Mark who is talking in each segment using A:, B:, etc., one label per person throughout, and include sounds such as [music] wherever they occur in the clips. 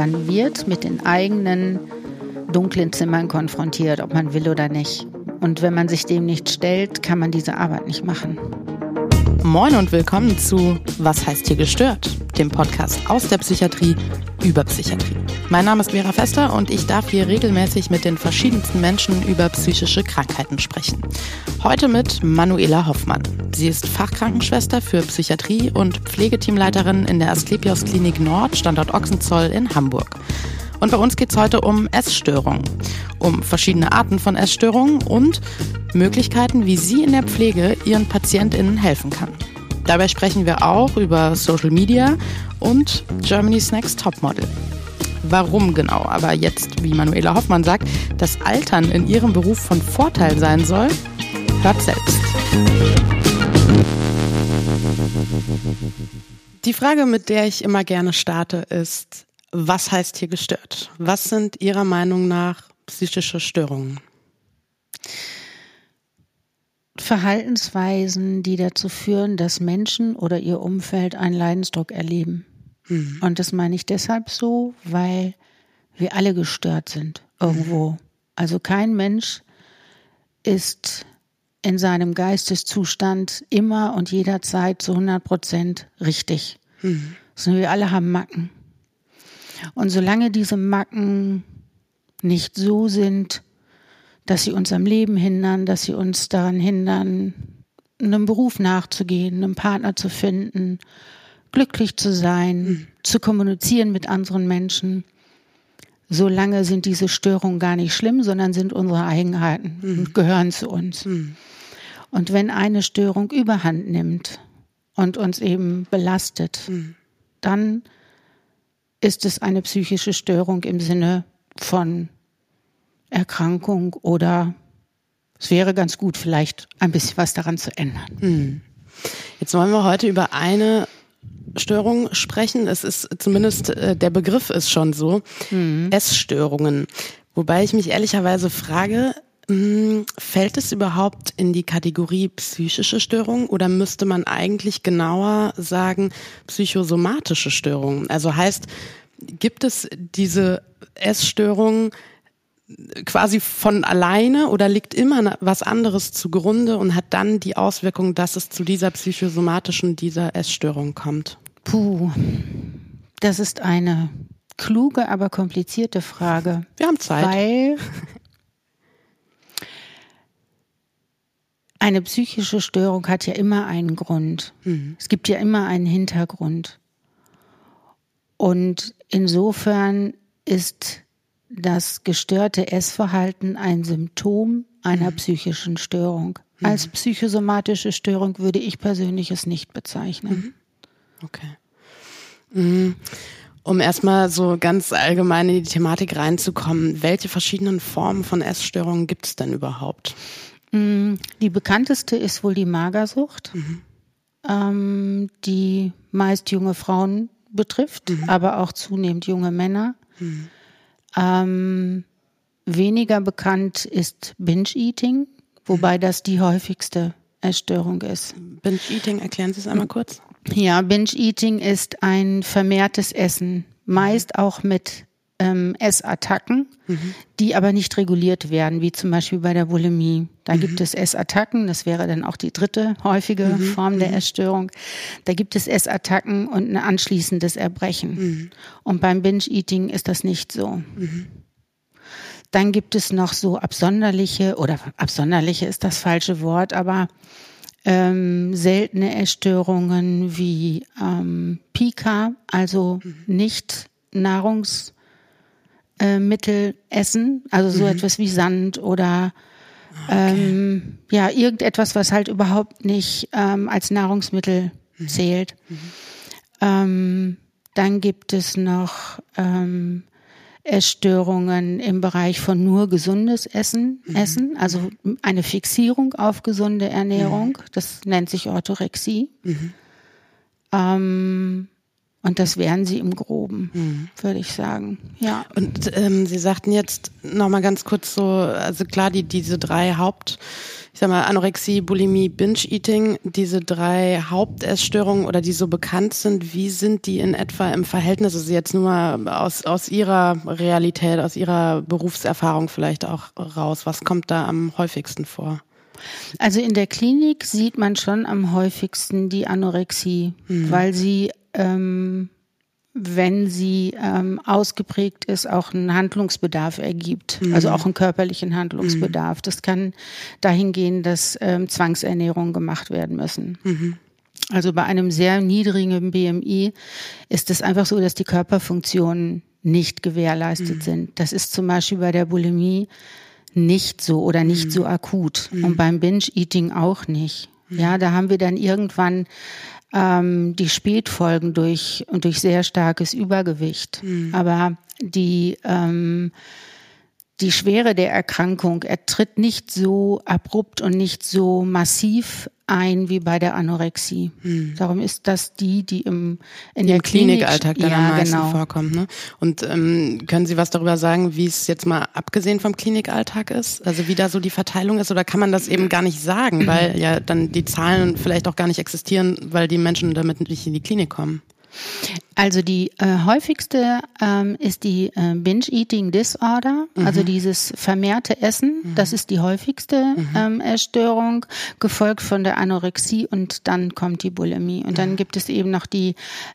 A: Man wird mit den eigenen dunklen Zimmern konfrontiert, ob man will oder nicht. Und wenn man sich dem nicht stellt, kann man diese Arbeit nicht machen.
B: Moin und willkommen zu Was heißt hier gestört? Dem Podcast aus der Psychiatrie über Psychiatrie. Mein Name ist Vera Fester und ich darf hier regelmäßig mit den verschiedensten Menschen über psychische Krankheiten sprechen. Heute mit Manuela Hoffmann. Sie ist Fachkrankenschwester für Psychiatrie und Pflegeteamleiterin in der Asklepios Klinik Nord, Standort Ochsenzoll in Hamburg. Und bei uns geht es heute um Essstörungen, um verschiedene Arten von Essstörungen und Möglichkeiten, wie sie in der Pflege ihren PatientInnen helfen kann. Dabei sprechen wir auch über Social Media und Germany's Next Topmodel. Warum genau, aber jetzt, wie Manuela Hoffmann sagt, das Altern in ihrem Beruf von Vorteil sein soll, hört selbst. Die Frage, mit der ich immer gerne starte, ist, was heißt hier gestört? Was sind Ihrer Meinung nach psychische Störungen?
A: Verhaltensweisen, die dazu führen, dass Menschen oder ihr Umfeld einen Leidensdruck erleben. Mhm. Und das meine ich deshalb so, weil wir alle gestört sind irgendwo. Mhm. Also kein Mensch ist in seinem Geisteszustand immer und jederzeit zu 100 Prozent richtig. Mhm. Sondern wir alle haben Macken. Und solange diese Macken nicht so sind, dass sie uns am Leben hindern, dass sie uns daran hindern, einem Beruf nachzugehen, einen Partner zu finden, glücklich zu sein, mhm. zu kommunizieren mit anderen Menschen, solange sind diese Störungen gar nicht schlimm, sondern sind unsere Eigenheiten mhm. und gehören zu uns. Mhm. Und wenn eine Störung überhand nimmt und uns eben belastet, mhm. dann ist es eine psychische Störung im Sinne von Erkrankung oder es wäre ganz gut, vielleicht ein bisschen was daran zu ändern. Mhm.
B: Jetzt wollen wir heute über eine Störung sprechen. Es ist zumindest äh, der Begriff ist schon so. Mhm. Essstörungen. Wobei ich mich ehrlicherweise frage, hm, fällt es überhaupt in die Kategorie psychische Störung oder müsste man eigentlich genauer sagen psychosomatische Störungen? Also heißt, gibt es diese Essstörung quasi von alleine oder liegt immer was anderes zugrunde und hat dann die Auswirkung, dass es zu dieser psychosomatischen, dieser Essstörung kommt?
A: Puh, das ist eine kluge, aber komplizierte Frage.
B: Wir haben Zeit.
A: Weil eine psychische Störung hat ja immer einen Grund. Mhm. Es gibt ja immer einen Hintergrund. Und insofern ist das gestörte Essverhalten ein Symptom einer mhm. psychischen Störung. Mhm. Als psychosomatische Störung würde ich persönlich es nicht bezeichnen. Mhm.
B: Okay. Mhm. Um erstmal so ganz allgemein in die Thematik reinzukommen, welche verschiedenen Formen von Essstörungen gibt es denn überhaupt?
A: Mm, die bekannteste ist wohl die Magersucht, mhm. ähm, die meist junge Frauen betrifft, mhm. aber auch zunehmend junge Männer. Ähm, weniger bekannt ist Binge-Eating, wobei das die häufigste Essstörung ist.
B: Binge-Eating, erklären Sie es einmal kurz.
A: Ja, Binge-Eating ist ein vermehrtes Essen, meist auch mit ähm, Essattacken, mhm. die aber nicht reguliert werden, wie zum Beispiel bei der Bulimie. Da mhm. gibt es Essattacken, das wäre dann auch die dritte häufige mhm. Form der mhm. Essstörung. Da gibt es Essattacken und ein anschließendes Erbrechen. Mhm. Und beim Binge-Eating ist das nicht so. Mhm. Dann gibt es noch so absonderliche, oder absonderliche ist das falsche Wort, aber ähm, seltene Essstörungen wie ähm, Pika, also nicht Nahrungs äh, Mittel essen, also so mhm. etwas wie Sand oder okay. ähm, ja, irgendetwas, was halt überhaupt nicht ähm, als Nahrungsmittel mhm. zählt. Mhm. Ähm, dann gibt es noch ähm, Essstörungen im Bereich von nur gesundes Essen, mhm. Essen, also eine Fixierung auf gesunde Ernährung. Das nennt sich Orthorexie. Mhm. Ähm, Und das wären sie im Groben, mhm. würde ich sagen. Ja.
B: Und ähm, Sie sagten jetzt noch mal ganz kurz so, also klar, die diese drei Haupt, ich sag mal Anorexie, Bulimie, Binge-Eating, diese drei Hauptessstörungen oder die so bekannt sind, wie sind die in etwa im Verhältnis? Also jetzt nur mal aus aus Ihrer Realität, aus Ihrer Berufserfahrung vielleicht auch raus. Was kommt da am häufigsten vor?
A: Also in der Klinik sieht man schon am häufigsten die Anorexie, mhm. weil sie ähm, wenn sie ähm, ausgeprägt ist, auch einen Handlungsbedarf ergibt, mhm. also auch einen körperlichen Handlungsbedarf. Mhm. Das kann dahin gehen, dass ähm, Zwangsernährungen gemacht werden müssen. Mhm. Also bei einem sehr niedrigen BMI ist es einfach so, dass die Körperfunktionen nicht gewährleistet mhm. sind. Das ist zum Beispiel bei der Bulimie nicht so oder nicht mhm. so akut und mhm. beim Binge-Eating auch nicht. Ja, da haben wir dann irgendwann ähm, die Spätfolgen durch, durch sehr starkes Übergewicht. Mhm. Aber die, ähm, die Schwere der Erkrankung er tritt nicht so abrupt und nicht so massiv ein wie bei der Anorexie. Hm. Darum ist das die, die im in
B: die
A: der
B: Klinikalltag Klinik, dann ja, am meisten genau. vorkommt. Ne? Und ähm, können Sie was darüber sagen, wie es jetzt mal abgesehen vom Klinikalltag ist? Also wie da so die Verteilung ist? Oder kann man das eben gar nicht sagen, weil ja dann die Zahlen vielleicht auch gar nicht existieren, weil die Menschen damit nicht in die Klinik kommen?
A: Also die äh, häufigste ähm, ist die äh, Binge-Eating Disorder, mhm. also dieses vermehrte Essen. Mhm. Das ist die häufigste mhm. ähm, Erstörung, gefolgt von der Anorexie und dann kommt die Bulimie. Und dann gibt es eben noch die,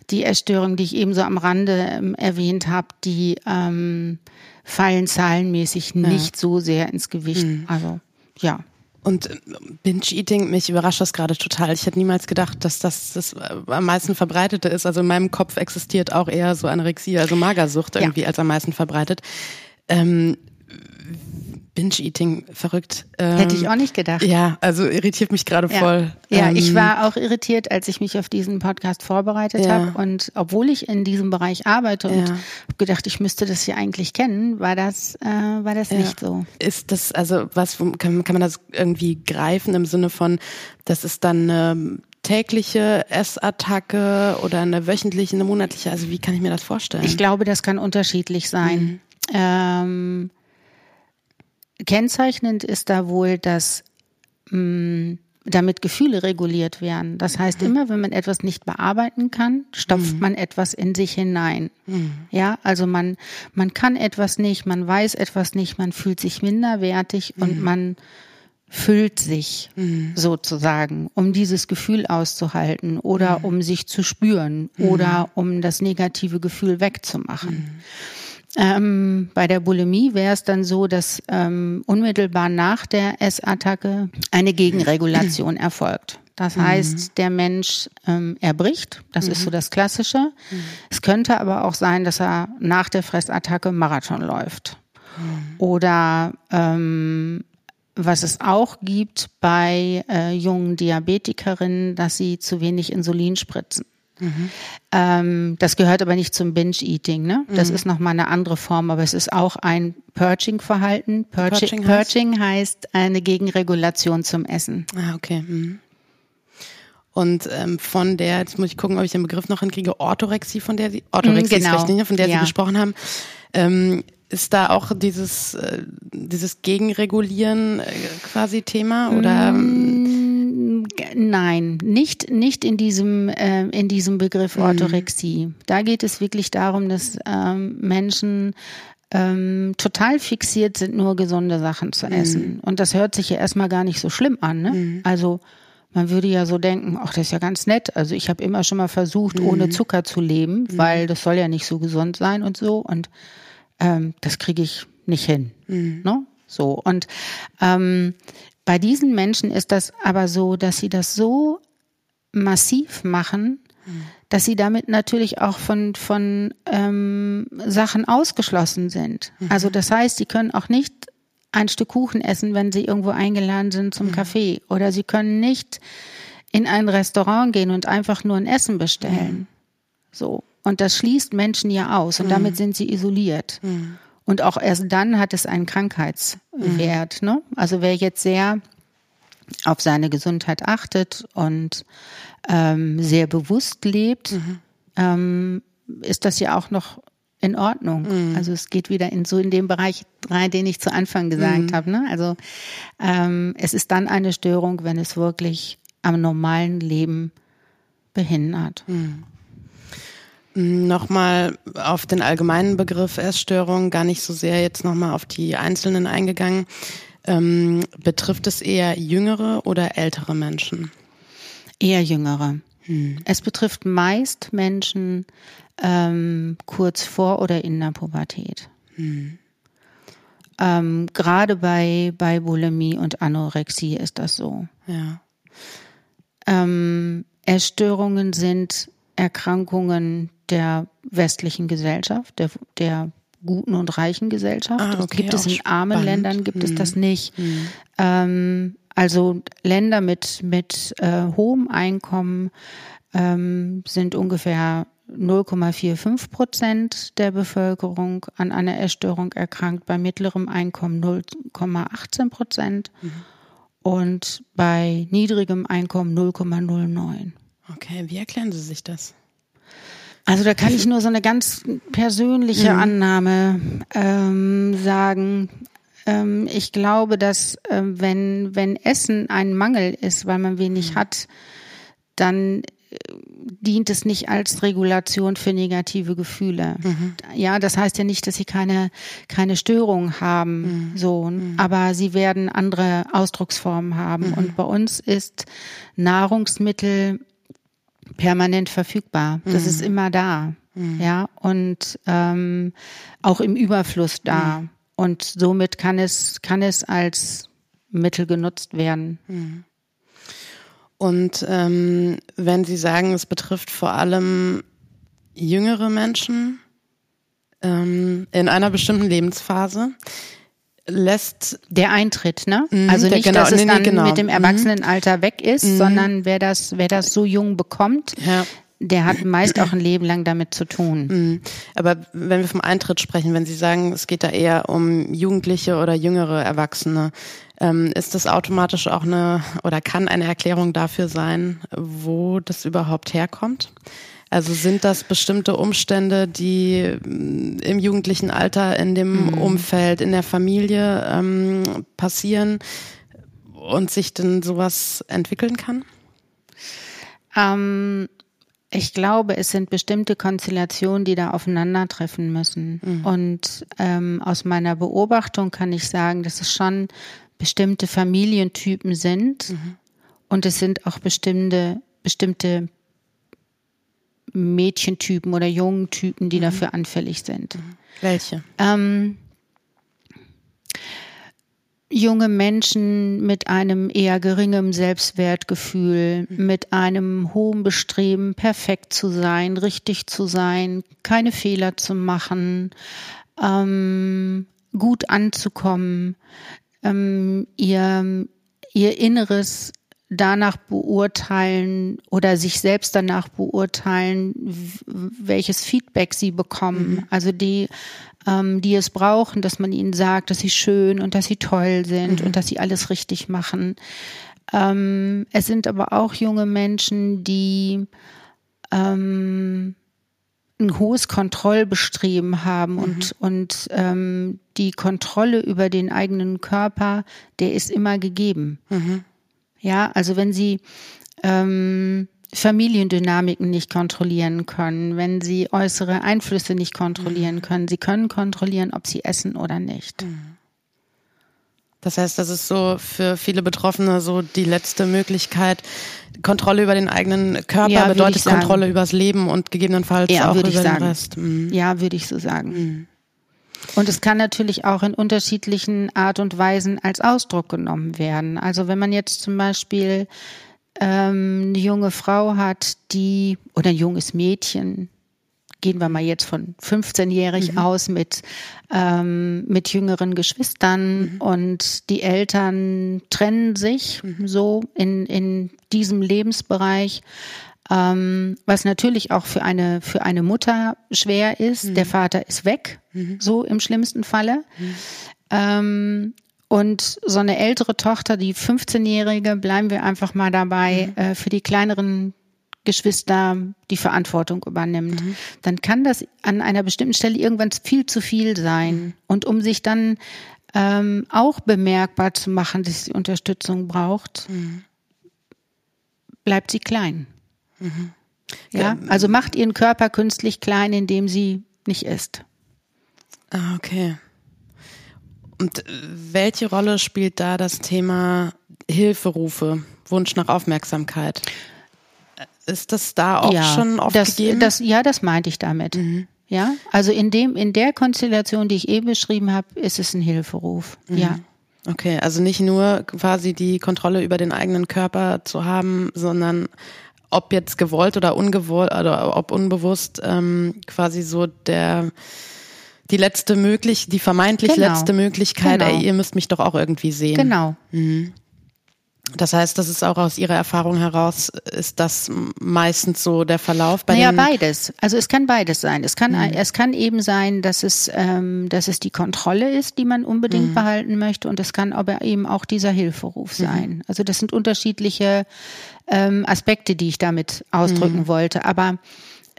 A: die Erstörung, die ich eben so am Rande ähm, erwähnt habe, die ähm, fallen zahlenmäßig ja. nicht so sehr ins Gewicht. Mhm. Also ja.
B: Und äh, Binge-Eating, mich überrascht das gerade total. Ich hätte niemals gedacht, dass das das äh, am meisten verbreitete ist. Also in meinem Kopf existiert auch eher so Anorexie, also Magersucht irgendwie ja. als am meisten verbreitet. Ähm, Binge-Eating verrückt.
A: Ähm, Hätte ich auch nicht gedacht.
B: Ja, also irritiert mich gerade
A: ja.
B: voll.
A: Ja, ähm, ich war auch irritiert, als ich mich auf diesen Podcast vorbereitet ja. habe. Und obwohl ich in diesem Bereich arbeite und ja. habe gedacht, ich müsste das hier eigentlich kennen, war das, äh, war das nicht so.
B: Ist das, also was, kann, kann man das irgendwie greifen im Sinne von, das ist dann eine tägliche Essattacke oder eine wöchentliche, eine monatliche? Also wie kann ich mir das vorstellen?
A: Ich glaube, das kann unterschiedlich sein. Mhm. Ähm, Kennzeichnend ist da wohl, dass mh, mm, damit Gefühle reguliert werden. Das heißt, mhm. immer wenn man etwas nicht bearbeiten kann, stopft mhm. man etwas in sich hinein. Mhm. Ja, also man, man kann etwas nicht, man weiß etwas nicht, man fühlt sich minderwertig und mhm. man füllt sich mhm. sozusagen, um dieses Gefühl auszuhalten oder mhm. um sich zu spüren oder um das negative Gefühl wegzumachen. Ähm, bei der Bulimie wäre es dann so, dass ähm, unmittelbar nach der Essattacke eine Gegenregulation erfolgt. Das mhm. heißt, der Mensch ähm, erbricht, das mhm. ist so das Klassische. Mhm. Es könnte aber auch sein, dass er nach der Fressattacke Marathon läuft. Mhm. Oder ähm, was es auch gibt bei äh, jungen Diabetikerinnen, dass sie zu wenig Insulin spritzen. Mhm. Ähm, das gehört aber nicht zum Binge-Eating. Ne? Das mhm. ist nochmal eine andere Form, aber es ist auch ein Purging-Verhalten. Purging, Purging, heißt? Purging heißt eine Gegenregulation zum Essen.
B: Ah, okay. Mhm. Und ähm, von der, jetzt muss ich gucken, ob ich den Begriff noch hinkriege, Orthorexie, von der Sie, Orthorexie genau. richtig, ne? von der ja. Sie gesprochen haben. Ähm, ist da auch dieses, äh, dieses Gegenregulieren äh, quasi Thema oder?
A: Mm, nein, nicht, nicht in diesem, äh, in diesem Begriff mhm. Orthorexie. Mhm. Da geht es wirklich darum, dass ähm, Menschen ähm, total fixiert sind, nur gesunde Sachen zu mhm. essen. Mhm. Und das hört sich ja erstmal gar nicht so schlimm an. Ne? Mhm. Also man würde ja so denken, ach, das ist ja ganz nett. Also ich habe immer schon mal versucht, ohne Zucker zu leben, weil das soll ja nicht so gesund sein und so. Und ähm, das kriege ich nicht hin. Mhm. Ne? So. Und ähm, bei diesen Menschen ist das aber so, dass sie das so massiv machen, mhm. dass sie damit natürlich auch von, von ähm, Sachen ausgeschlossen sind. Mhm. Also das heißt, sie können auch nicht ein Stück Kuchen essen, wenn sie irgendwo eingeladen sind zum mhm. Kaffee. Oder sie können nicht in ein Restaurant gehen und einfach nur ein Essen bestellen. Mhm. So. Und das schließt Menschen ja aus und mhm. damit sind sie isoliert. Mhm. Und auch erst dann hat es einen Krankheitswert. Mhm. Ne? Also wer jetzt sehr auf seine Gesundheit achtet und ähm, sehr bewusst lebt, mhm. ähm, ist das ja auch noch in Ordnung. Mhm. Also es geht wieder in so in dem Bereich rein, den ich zu Anfang gesagt mhm. habe. Ne? Also ähm, es ist dann eine Störung, wenn es wirklich am normalen Leben behindert. Mhm.
B: Nochmal auf den allgemeinen Begriff Essstörung, gar nicht so sehr jetzt nochmal auf die einzelnen eingegangen. Ähm, betrifft es eher jüngere oder ältere Menschen?
A: Eher jüngere. Hm. Es betrifft meist Menschen ähm, kurz vor oder in der Pubertät. Hm. Ähm, Gerade bei, bei Bulimie und Anorexie ist das so.
B: Ja.
A: Ähm, Essstörungen sind Erkrankungen der westlichen Gesellschaft, der, der guten und reichen Gesellschaft. Ah, okay, gibt es in armen spannend. Ländern, gibt hm. es das nicht. Hm. Ähm, also Länder mit, mit äh, hohem Einkommen ähm, sind ungefähr 0,45 Prozent der Bevölkerung an einer Essstörung erkrankt, bei mittlerem Einkommen 0,18 Prozent mhm. und bei niedrigem Einkommen 0,09.
B: Okay, wie erklären Sie sich das?
A: Also da kann ich nur so eine ganz persönliche mhm. Annahme ähm, sagen. Ähm, ich glaube, dass äh, wenn, wenn Essen ein Mangel ist, weil man wenig mhm. hat, dann äh, dient es nicht als Regulation für negative Gefühle. Mhm. Ja, das heißt ja nicht, dass sie keine, keine Störung haben, mhm. so, mhm. aber sie werden andere Ausdrucksformen haben. Mhm. Und bei uns ist Nahrungsmittel permanent verfügbar. Das mhm. ist immer da. Mhm. Ja, und ähm, auch im Überfluss da. Mhm. Und somit kann es, kann es als Mittel genutzt werden. Mhm.
B: Und ähm, wenn Sie sagen, es betrifft vor allem jüngere Menschen ähm, in einer bestimmten Lebensphase, lässt
A: der Eintritt, ne? Mhm, also nicht, genau, dass es dann genau. mit dem mhm. Erwachsenenalter weg ist, mhm. sondern wer das, wer das so jung bekommt, ja. der hat meist auch ein Leben lang damit zu tun. Mhm.
B: Aber wenn wir vom Eintritt sprechen, wenn Sie sagen, es geht da eher um Jugendliche oder jüngere Erwachsene, ähm, ist das automatisch auch eine oder kann eine Erklärung dafür sein, wo das überhaupt herkommt? Also sind das bestimmte Umstände, die mm, im jugendlichen Alter in dem mhm. Umfeld, in der Familie ähm, passieren und sich denn sowas entwickeln kann?
A: Ähm, ich glaube, es sind bestimmte Konstellationen, die da aufeinandertreffen müssen. Mhm. Und ähm, aus meiner Beobachtung kann ich sagen, dass es schon bestimmte Familientypen sind mhm. und es sind auch bestimmte, bestimmte Mädchentypen oder jungen Typen, die mhm. dafür anfällig sind. Mhm.
B: Welche?
A: Ähm, junge Menschen mit einem eher geringem Selbstwertgefühl, mhm. mit einem hohen Bestreben, perfekt zu sein, richtig zu sein, keine Fehler zu machen, ähm, gut anzukommen, ähm, ihr, ihr Inneres danach beurteilen oder sich selbst danach beurteilen, welches Feedback sie bekommen. Mhm. Also die, ähm, die es brauchen, dass man ihnen sagt, dass sie schön und dass sie toll sind mhm. und dass sie alles richtig machen. Ähm, es sind aber auch junge Menschen, die ähm, ein hohes Kontrollbestreben haben mhm. und, und ähm, die Kontrolle über den eigenen Körper, der ist immer gegeben. Mhm. Ja, also wenn sie ähm, Familiendynamiken nicht kontrollieren können, wenn sie äußere Einflüsse nicht kontrollieren mhm. können, sie können kontrollieren, ob sie essen oder nicht. Mhm.
B: Das heißt, das ist so für viele Betroffene so die letzte Möglichkeit. Kontrolle über den eigenen Körper ja, bedeutet Kontrolle übers Leben und gegebenenfalls ja, auch über den. Rest.
A: Mhm. Ja, würde ich so sagen. Mhm. Und es kann natürlich auch in unterschiedlichen Art und Weisen als Ausdruck genommen werden. Also wenn man jetzt zum Beispiel ähm, eine junge Frau hat, die oder ein junges Mädchen, gehen wir mal jetzt von 15-jährig mhm. aus mit, ähm, mit jüngeren Geschwistern mhm. und die Eltern trennen sich mhm. so in, in diesem Lebensbereich ähm, was natürlich auch für eine, für eine Mutter schwer ist. Mhm. Der Vater ist weg, mhm. so im schlimmsten Falle. Mhm. Ähm, und so eine ältere Tochter, die 15-Jährige, bleiben wir einfach mal dabei, mhm. äh, für die kleineren Geschwister die Verantwortung übernimmt, mhm. dann kann das an einer bestimmten Stelle irgendwann viel zu viel sein. Mhm. Und um sich dann ähm, auch bemerkbar zu machen, dass sie Unterstützung braucht, mhm. bleibt sie klein. Mhm. Ja, also macht ihren Körper künstlich klein, indem sie nicht isst.
B: Ah, okay. Und welche Rolle spielt da das Thema Hilferufe, Wunsch nach Aufmerksamkeit? Ist das da auch
A: ja,
B: schon oft
A: das,
B: gegeben?
A: Das, ja, das meinte ich damit. Mhm. Ja, also in dem, in der Konstellation, die ich eben beschrieben habe, ist es ein Hilferuf. Mhm. Ja.
B: Okay, also nicht nur quasi die Kontrolle über den eigenen Körper zu haben, sondern ob jetzt gewollt oder ungewollt oder ob unbewusst ähm, quasi so der die letzte möglich, die vermeintlich genau. letzte Möglichkeit, genau. ey, ihr müsst mich doch auch irgendwie sehen.
A: Genau. Mhm.
B: Das heißt, das ist auch aus Ihrer Erfahrung heraus, ist das meistens so der Verlauf
A: bei naja, beides. Also es kann beides sein. Es kann, mhm. es kann eben sein, dass es, ähm, dass es die Kontrolle ist, die man unbedingt mhm. behalten möchte, und es kann aber eben auch dieser Hilferuf mhm. sein. Mhm. Also das sind unterschiedliche ähm, Aspekte, die ich damit ausdrücken mhm. wollte. Aber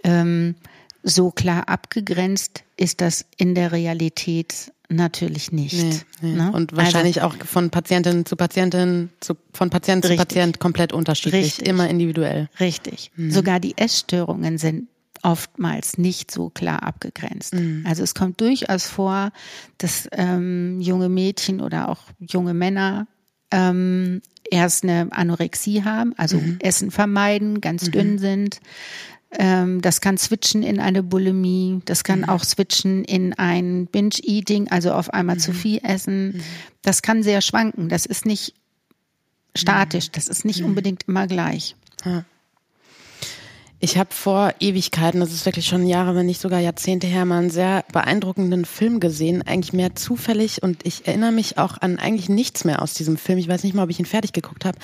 A: ähm, so klar abgegrenzt ist das in der Realität natürlich nicht. Nee,
B: nee. Ne? Und wahrscheinlich also, auch von Patientin zu Patientin, zu, von Patient richtig, zu Patient komplett unterschiedlich, richtig, immer individuell.
A: Richtig. Mhm. Sogar die Essstörungen sind oftmals nicht so klar abgegrenzt. Mhm. Also es kommt durchaus vor, dass ähm, junge Mädchen oder auch junge Männer ähm, erst eine Anorexie haben, also mhm. Essen vermeiden, ganz mhm. dünn sind, das kann switchen in eine Bulimie, das kann mhm. auch switchen in ein Binge-Eating, also auf einmal mhm. zu viel essen. Mhm. Das kann sehr schwanken. Das ist nicht statisch, das ist nicht mhm. unbedingt immer gleich.
B: Ich habe vor Ewigkeiten, das ist wirklich schon Jahre, wenn nicht sogar Jahrzehnte her, mal einen sehr beeindruckenden Film gesehen, eigentlich mehr zufällig und ich erinnere mich auch an eigentlich nichts mehr aus diesem Film. Ich weiß nicht mal, ob ich ihn fertig geguckt habe.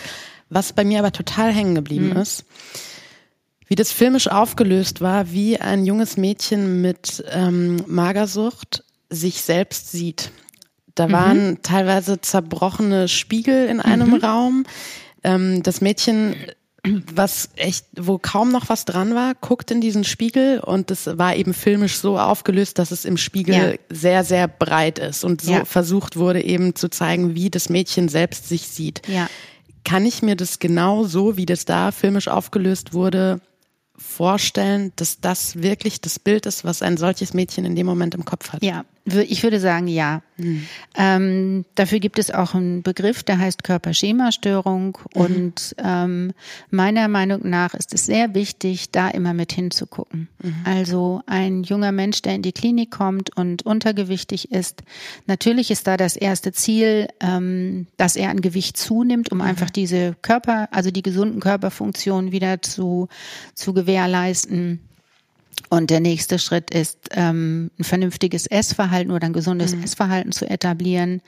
B: Was bei mir aber total hängen geblieben mhm. ist, wie das filmisch aufgelöst war, wie ein junges Mädchen mit ähm, Magersucht sich selbst sieht. Da mhm. waren teilweise zerbrochene Spiegel in einem mhm. Raum. Ähm, das Mädchen, was echt, wo kaum noch was dran war, guckt in diesen Spiegel und es war eben filmisch so aufgelöst, dass es im Spiegel ja. sehr, sehr breit ist und so ja. versucht wurde eben zu zeigen, wie das Mädchen selbst sich sieht. Ja. Kann ich mir das genau so, wie das da filmisch aufgelöst wurde, vorstellen, dass das wirklich das Bild ist, was ein solches Mädchen in dem Moment im Kopf hat?
A: Ja, ich würde sagen, ja. Mhm. Ähm, dafür gibt es auch einen Begriff, der heißt Körperschemastörung. Mhm. Und ähm, meiner Meinung nach ist es sehr wichtig, da immer mit hinzugucken. Mhm. Also ein junger Mensch, der in die Klinik kommt und untergewichtig ist, natürlich ist da das erste Ziel, ähm, dass er an Gewicht zunimmt, um mhm. einfach diese Körper, also die gesunden Körperfunktionen wieder zu, zu gewährleisten. Und der nächste Schritt ist, ähm, ein vernünftiges Essverhalten oder ein gesundes mhm. Essverhalten zu etablieren,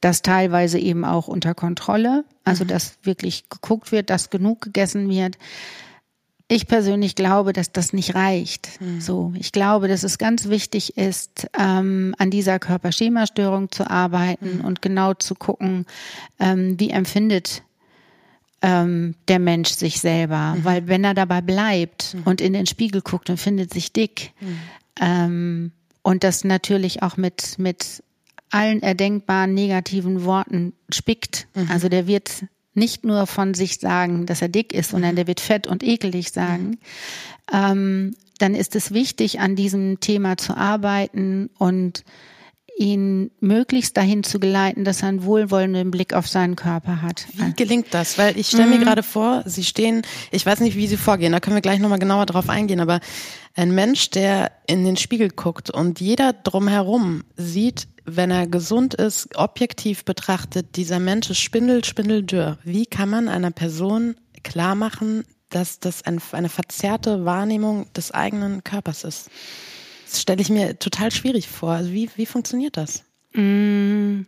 A: das teilweise eben auch unter Kontrolle, also mhm. dass wirklich geguckt wird, dass genug gegessen wird. Ich persönlich glaube, dass das nicht reicht. Mhm. So, ich glaube, dass es ganz wichtig ist, ähm, an dieser Körperschemastörung zu arbeiten mhm. und genau zu gucken, ähm, wie empfindet ähm, der Mensch sich selber. Mhm. Weil wenn er dabei bleibt mhm. und in den Spiegel guckt und findet sich dick mhm. ähm, und das natürlich auch mit, mit allen erdenkbaren negativen Worten spickt, mhm. also der wird nicht nur von sich sagen, dass er dick ist, sondern mhm. der wird fett und ekelig sagen, mhm. ähm, dann ist es wichtig, an diesem Thema zu arbeiten und ihn möglichst dahin zu geleiten, dass er einen wohlwollenden Blick auf seinen Körper hat.
B: Wie gelingt das? Weil ich stelle mir mhm. gerade vor, Sie stehen, ich weiß nicht, wie Sie vorgehen, da können wir gleich nochmal genauer drauf eingehen, aber ein Mensch, der in den Spiegel guckt und jeder drumherum sieht, wenn er gesund ist, objektiv betrachtet, dieser Mensch ist spindel, spindeldürr. Wie kann man einer Person klar machen, dass das eine verzerrte Wahrnehmung des eigenen Körpers ist? Das stelle ich mir total schwierig vor. Also wie, wie funktioniert das? Mm.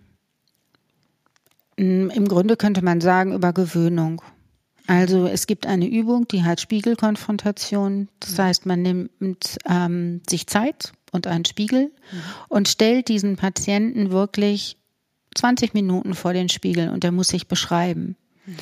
A: mm. Im Grunde könnte man sagen über Gewöhnung. Also es gibt eine Übung, die heißt Spiegelkonfrontation. Das heißt, man nimmt ähm, sich Zeit und einen Spiegel mhm. und stellt diesen Patienten wirklich 20 Minuten vor den Spiegel und der muss sich beschreiben. Mhm.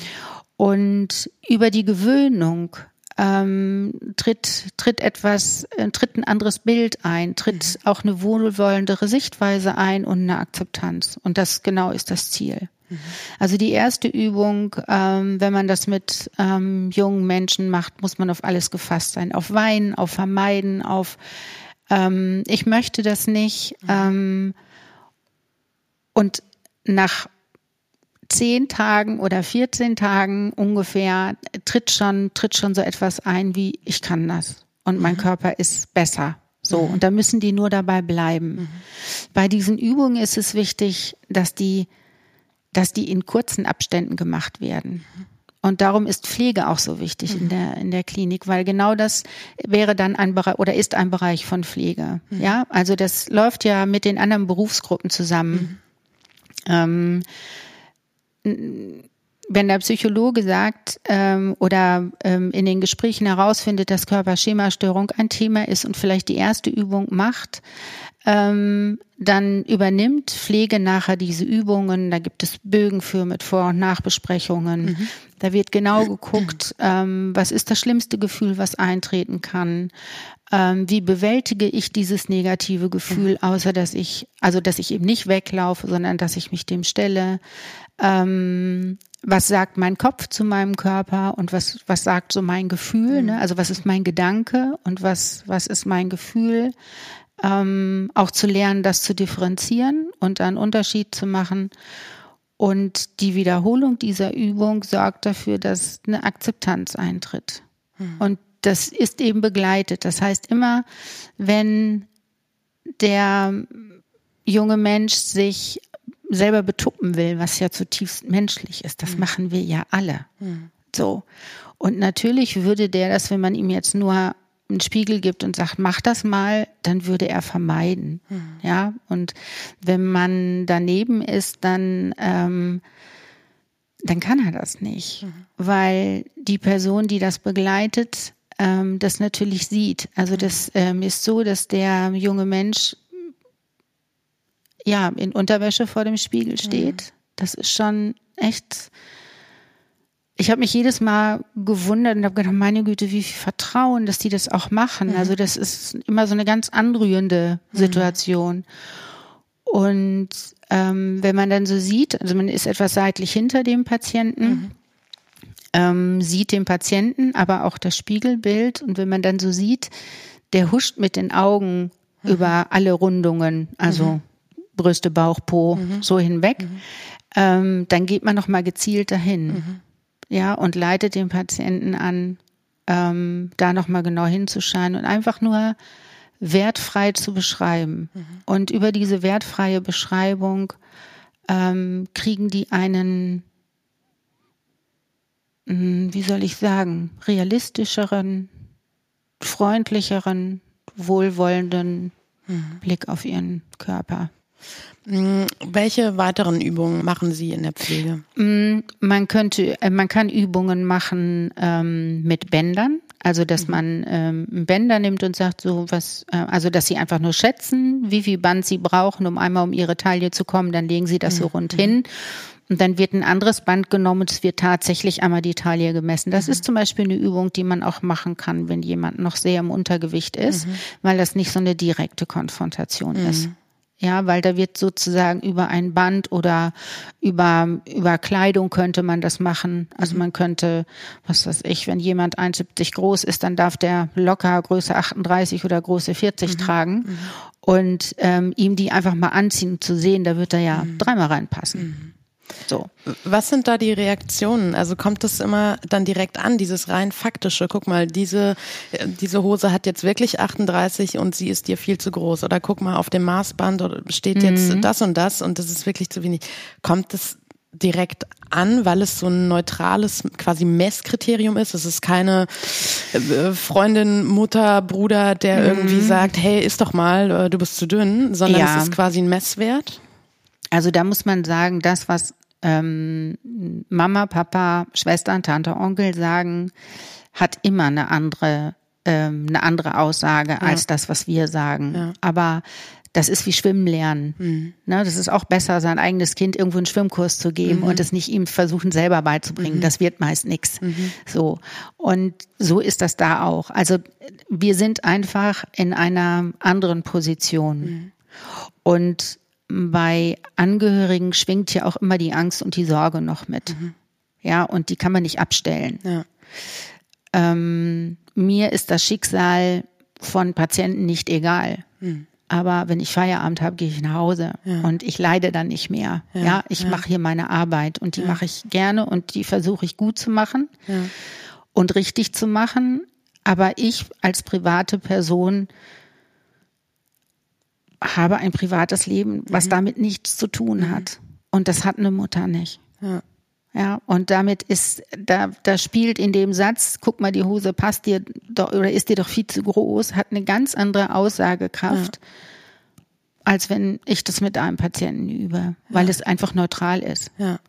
A: Und über die Gewöhnung ähm, tritt, tritt etwas, äh, tritt ein anderes Bild ein, tritt mhm. auch eine wohlwollendere Sichtweise ein und eine Akzeptanz. Und das genau ist das Ziel. Mhm. Also die erste Übung, ähm, wenn man das mit ähm, jungen Menschen macht, muss man auf alles gefasst sein. Auf Weinen, auf Vermeiden, auf ähm, ich möchte das nicht. Mhm. Ähm, und nach zehn Tagen oder 14 Tagen ungefähr tritt schon, tritt schon so etwas ein wie, ich kann das und mein mhm. Körper ist besser. So, mhm. und da müssen die nur dabei bleiben. Mhm. Bei diesen Übungen ist es wichtig, dass die, dass die in kurzen Abständen gemacht werden. Mhm. Und darum ist Pflege auch so wichtig in mhm. der, in der Klinik, weil genau das wäre dann ein Bereich oder ist ein Bereich von Pflege. Mhm. Ja, also das läuft ja mit den anderen Berufsgruppen zusammen. Ähm, wenn der Psychologe sagt ähm, oder ähm, in den Gesprächen herausfindet, dass Körperschemastörung ein Thema ist und vielleicht die erste Übung macht, ähm, dann übernimmt Pflege nachher diese Übungen. Da gibt es Bögen für mit Vor- und Nachbesprechungen. Mhm. Da wird genau geguckt, ähm, was ist das schlimmste Gefühl, was eintreten kann. Ähm, wie bewältige ich dieses negative Gefühl, außer dass ich, also dass ich eben nicht weglaufe, sondern dass ich mich dem stelle ähm, was sagt mein Kopf zu meinem Körper und was, was sagt so mein Gefühl, ne? also was ist mein Gedanke und was, was ist mein Gefühl, ähm, auch zu lernen, das zu differenzieren und einen Unterschied zu machen. Und die Wiederholung dieser Übung sorgt dafür, dass eine Akzeptanz eintritt. Mhm. Und das ist eben begleitet. Das heißt immer, wenn der junge Mensch sich selber betuppen will, was ja zutiefst menschlich ist. Das mhm. machen wir ja alle. Mhm. So. Und natürlich würde der das, wenn man ihm jetzt nur einen Spiegel gibt und sagt, mach das mal, dann würde er vermeiden. Mhm. Ja. Und wenn man daneben ist, dann, ähm, dann kann er das nicht. Mhm. Weil die Person, die das begleitet, ähm, das natürlich sieht. Also das ähm, ist so, dass der junge Mensch ja, in Unterwäsche vor dem Spiegel steht. Mhm. Das ist schon echt. Ich habe mich jedes Mal gewundert und habe gedacht, meine Güte, wie viel Vertrauen, dass die das auch machen. Mhm. Also das ist immer so eine ganz anrührende mhm. Situation. Mhm. Und ähm, wenn man dann so sieht, also man ist etwas seitlich hinter dem Patienten, mhm. ähm, sieht den Patienten, aber auch das Spiegelbild. Und wenn man dann so sieht, der huscht mit den Augen mhm. über alle Rundungen, also Brüste, Bauch, Po mhm. so hinweg. Mhm. Ähm, dann geht man noch mal gezielt dahin, mhm. ja, und leitet den Patienten an, ähm, da noch mal genau hinzuschauen und einfach nur wertfrei zu beschreiben. Mhm. Und über diese wertfreie Beschreibung ähm, kriegen die einen, hm, wie soll ich sagen, realistischeren, freundlicheren, wohlwollenden mhm. Blick auf ihren Körper.
B: Mm, welche weiteren Übungen machen Sie in der Pflege?
A: Mm, man könnte, äh, man kann Übungen machen ähm, mit Bändern. Also, dass mhm. man ähm, Bänder nimmt und sagt, so was, äh, also dass sie einfach nur schätzen, wie viel Band sie brauchen, um einmal um ihre Taille zu kommen, dann legen sie das so mhm. rund hin. Und dann wird ein anderes Band genommen und es wird tatsächlich einmal die Taille gemessen. Das mhm. ist zum Beispiel eine Übung, die man auch machen kann, wenn jemand noch sehr im Untergewicht ist, mhm. weil das nicht so eine direkte Konfrontation mhm. ist. Ja, weil da wird sozusagen über ein Band oder über, über Kleidung könnte man das machen. Also mhm. man könnte, was weiß ich, wenn jemand 1,70 groß ist, dann darf der locker Größe 38 oder Größe 40 mhm. tragen. Mhm. Und ähm, ihm die einfach mal anziehen zu sehen, da wird er ja mhm. dreimal reinpassen.
B: So. Was sind da die Reaktionen? Also kommt das immer dann direkt an, dieses rein faktische? Guck mal, diese, diese Hose hat jetzt wirklich 38 und sie ist dir viel zu groß. Oder guck mal, auf dem Maßband steht jetzt mhm. das und das und das ist wirklich zu wenig. Kommt das direkt an, weil es so ein neutrales quasi Messkriterium ist. Es ist keine äh, Freundin, Mutter, Bruder, der mhm. irgendwie sagt, hey, isst doch mal, äh, du bist zu dünn, sondern ja. es ist quasi ein Messwert.
A: Also da muss man sagen, das, was ähm, Mama, Papa, Schwestern, Tante, Onkel sagen, hat immer eine andere, ähm, eine andere Aussage ja. als das, was wir sagen. Ja. Aber Das ist wie Schwimmen lernen. Mhm. Ne, das ist auch besser, sein eigenes Kind irgendwo einen Schwimmkurs zu geben mhm. und es nicht ihm versuchen selber beizubringen. Mhm. Das wird meist nichts. Mhm. So. Und so ist das da auch. Also wir sind einfach in einer anderen Position. Mhm. Und bei Angehörigen schwingt ja auch immer die Angst und die Sorge noch mit. Mhm. Ja, und die kann man nicht abstellen. Ja. Ähm, mir ist das Schicksal von Patienten nicht egal. Mhm. Aber wenn ich Feierabend habe, gehe ich nach Hause ja. und ich leide dann nicht mehr. Ja, ja ich mache hier meine Arbeit und die mache ich gerne und die versuche ich gut zu machen und richtig zu machen. Aber ich als private Person habe ein privates Leben, was mhm. damit nichts zu tun mhm. hat. Und das hat eine Mutter nicht. Ja. Ja, und damit ist, da, da spielt in dem Satz, guck mal, die Hose passt dir doch, oder ist dir doch viel zu groß, hat eine ganz andere Aussagekraft, ja. als wenn ich das mit einem Patienten übe, weil ja. es einfach neutral ist.
B: Ja.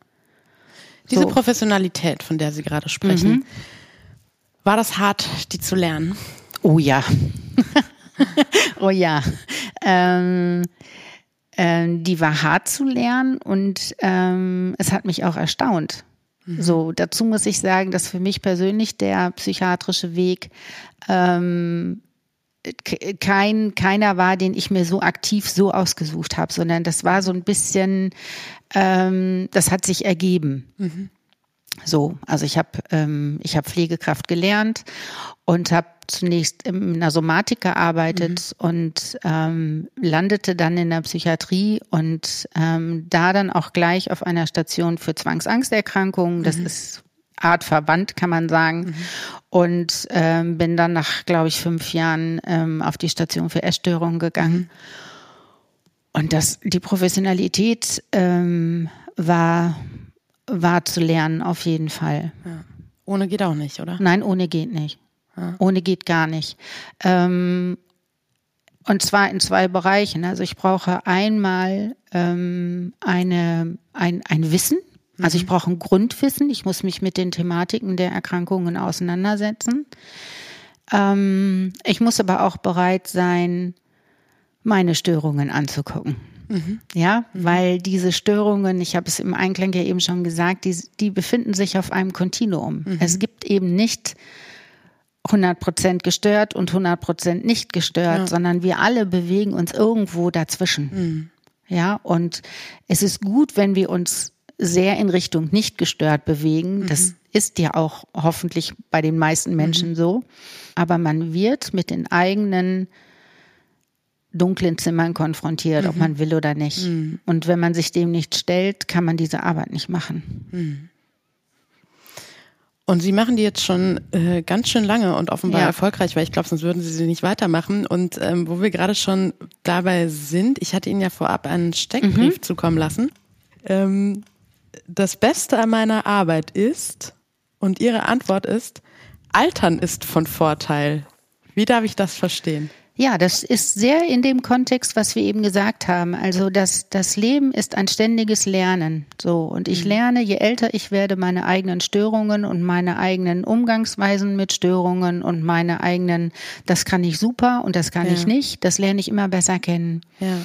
B: Diese so. Professionalität, von der Sie gerade sprechen, mhm. war das hart, die zu lernen?
A: Oh ja. [laughs] oh ja. Ähm, ähm, die war hart zu lernen und ähm, es hat mich auch erstaunt. Mhm. So, dazu muss ich sagen, dass für mich persönlich der psychiatrische Weg ähm, kein keiner war, den ich mir so aktiv so ausgesucht habe, sondern das war so ein bisschen, ähm, das hat sich ergeben. Mhm. So, also ich habe ähm, ich habe Pflegekraft gelernt und habe zunächst in der Somatik gearbeitet mhm. und ähm, landete dann in der Psychiatrie und ähm, da dann auch gleich auf einer Station für Zwangsangsterkrankungen. Das mhm. ist Art Verband, kann man sagen. Mhm. Und ähm, bin dann nach, glaube ich, fünf Jahren ähm, auf die Station für Essstörungen gegangen. Mhm. Und das, die Professionalität ähm, war war zu lernen, auf jeden Fall. Ja.
B: Ohne geht auch nicht, oder?
A: Nein, ohne geht nicht. Ja. Ohne geht gar nicht. Ähm, und zwar in zwei Bereichen. Also ich brauche einmal ähm, eine, ein, ein Wissen. Also ich mhm. brauche ein Grundwissen. Ich muss mich mit den Thematiken der Erkrankungen auseinandersetzen. Ähm, ich muss aber auch bereit sein, meine Störungen anzugucken. Mhm. Ja, mhm. weil diese Störungen, ich habe es im Einklang ja eben schon gesagt, die, die befinden sich auf einem Kontinuum. Mhm. Es gibt eben nicht 100 Prozent gestört und 100 Prozent nicht gestört, ja. sondern wir alle bewegen uns irgendwo dazwischen. Mhm. Ja, und es ist gut, wenn wir uns sehr in Richtung nicht gestört bewegen. Das mhm. ist ja auch hoffentlich bei den meisten Menschen mhm. so. Aber man wird mit den eigenen dunklen Zimmern konfrontiert, mhm. ob man will oder nicht. Mhm. Und wenn man sich dem nicht stellt, kann man diese Arbeit nicht machen. Mhm.
B: Und Sie machen die jetzt schon äh, ganz schön lange und offenbar ja. erfolgreich, weil ich glaube, sonst würden Sie sie nicht weitermachen. Und ähm, wo wir gerade schon dabei sind, ich hatte Ihnen ja vorab einen Steckbrief mhm. zukommen lassen. Ähm, das Beste an meiner Arbeit ist, und Ihre Antwort ist, Altern ist von Vorteil. Wie darf ich das verstehen?
A: Ja, das ist sehr in dem Kontext, was wir eben gesagt haben. Also das, das Leben ist ein ständiges Lernen. So. Und ich mhm. lerne, je älter ich werde, meine eigenen Störungen und meine eigenen Umgangsweisen mit Störungen und meine eigenen, das kann ich super und das kann ja. ich nicht. Das lerne ich immer besser kennen. Ja.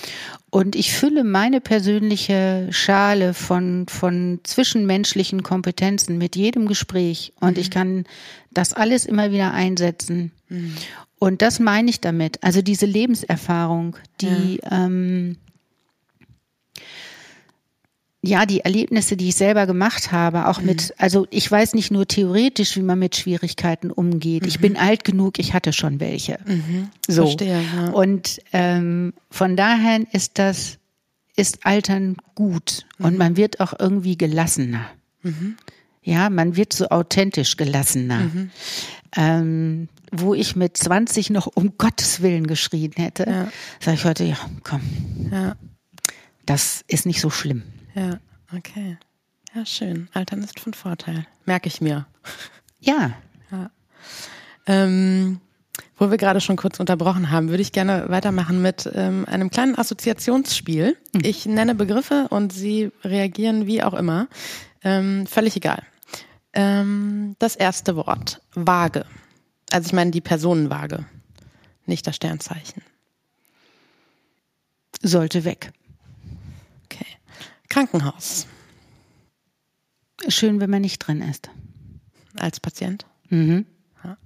A: Und ich fülle meine persönliche Schale von, von zwischenmenschlichen Kompetenzen mit jedem Gespräch. Und mhm. ich kann das alles immer wieder einsetzen. Mhm. Und das meine ich damit. Also diese Lebenserfahrung, die, ja. ähm, ja, die Erlebnisse, die ich selber gemacht habe, auch mhm. mit, also ich weiß nicht nur theoretisch, wie man mit Schwierigkeiten umgeht. Mhm. Ich bin alt genug, ich hatte schon welche. Mhm. So. Verstehe, ja. Und ähm, von daher ist das, ist Altern gut und mhm. man wird auch irgendwie gelassener. Mhm. Ja, man wird so authentisch gelassener. Mhm. Ähm, wo ich mit 20 noch um Gottes Willen geschrien hätte, ja. sage ich heute, ja, komm. Ja. Das ist nicht so schlimm.
B: Ja, okay. Ja, schön. Altern ist von Vorteil. Merke ich mir.
A: Ja. ja.
B: Ähm, wo wir gerade schon kurz unterbrochen haben, würde ich gerne weitermachen mit ähm, einem kleinen Assoziationsspiel. Mhm. Ich nenne Begriffe und Sie reagieren wie auch immer. Ähm, völlig egal. Ähm, das erste Wort. Waage. Also ich meine die Personenwaage, nicht das Sternzeichen.
A: sollte weg.
B: Okay. Krankenhaus.
A: Schön, wenn man nicht drin ist.
B: Als Patient?
A: Mhm.
B: Ja.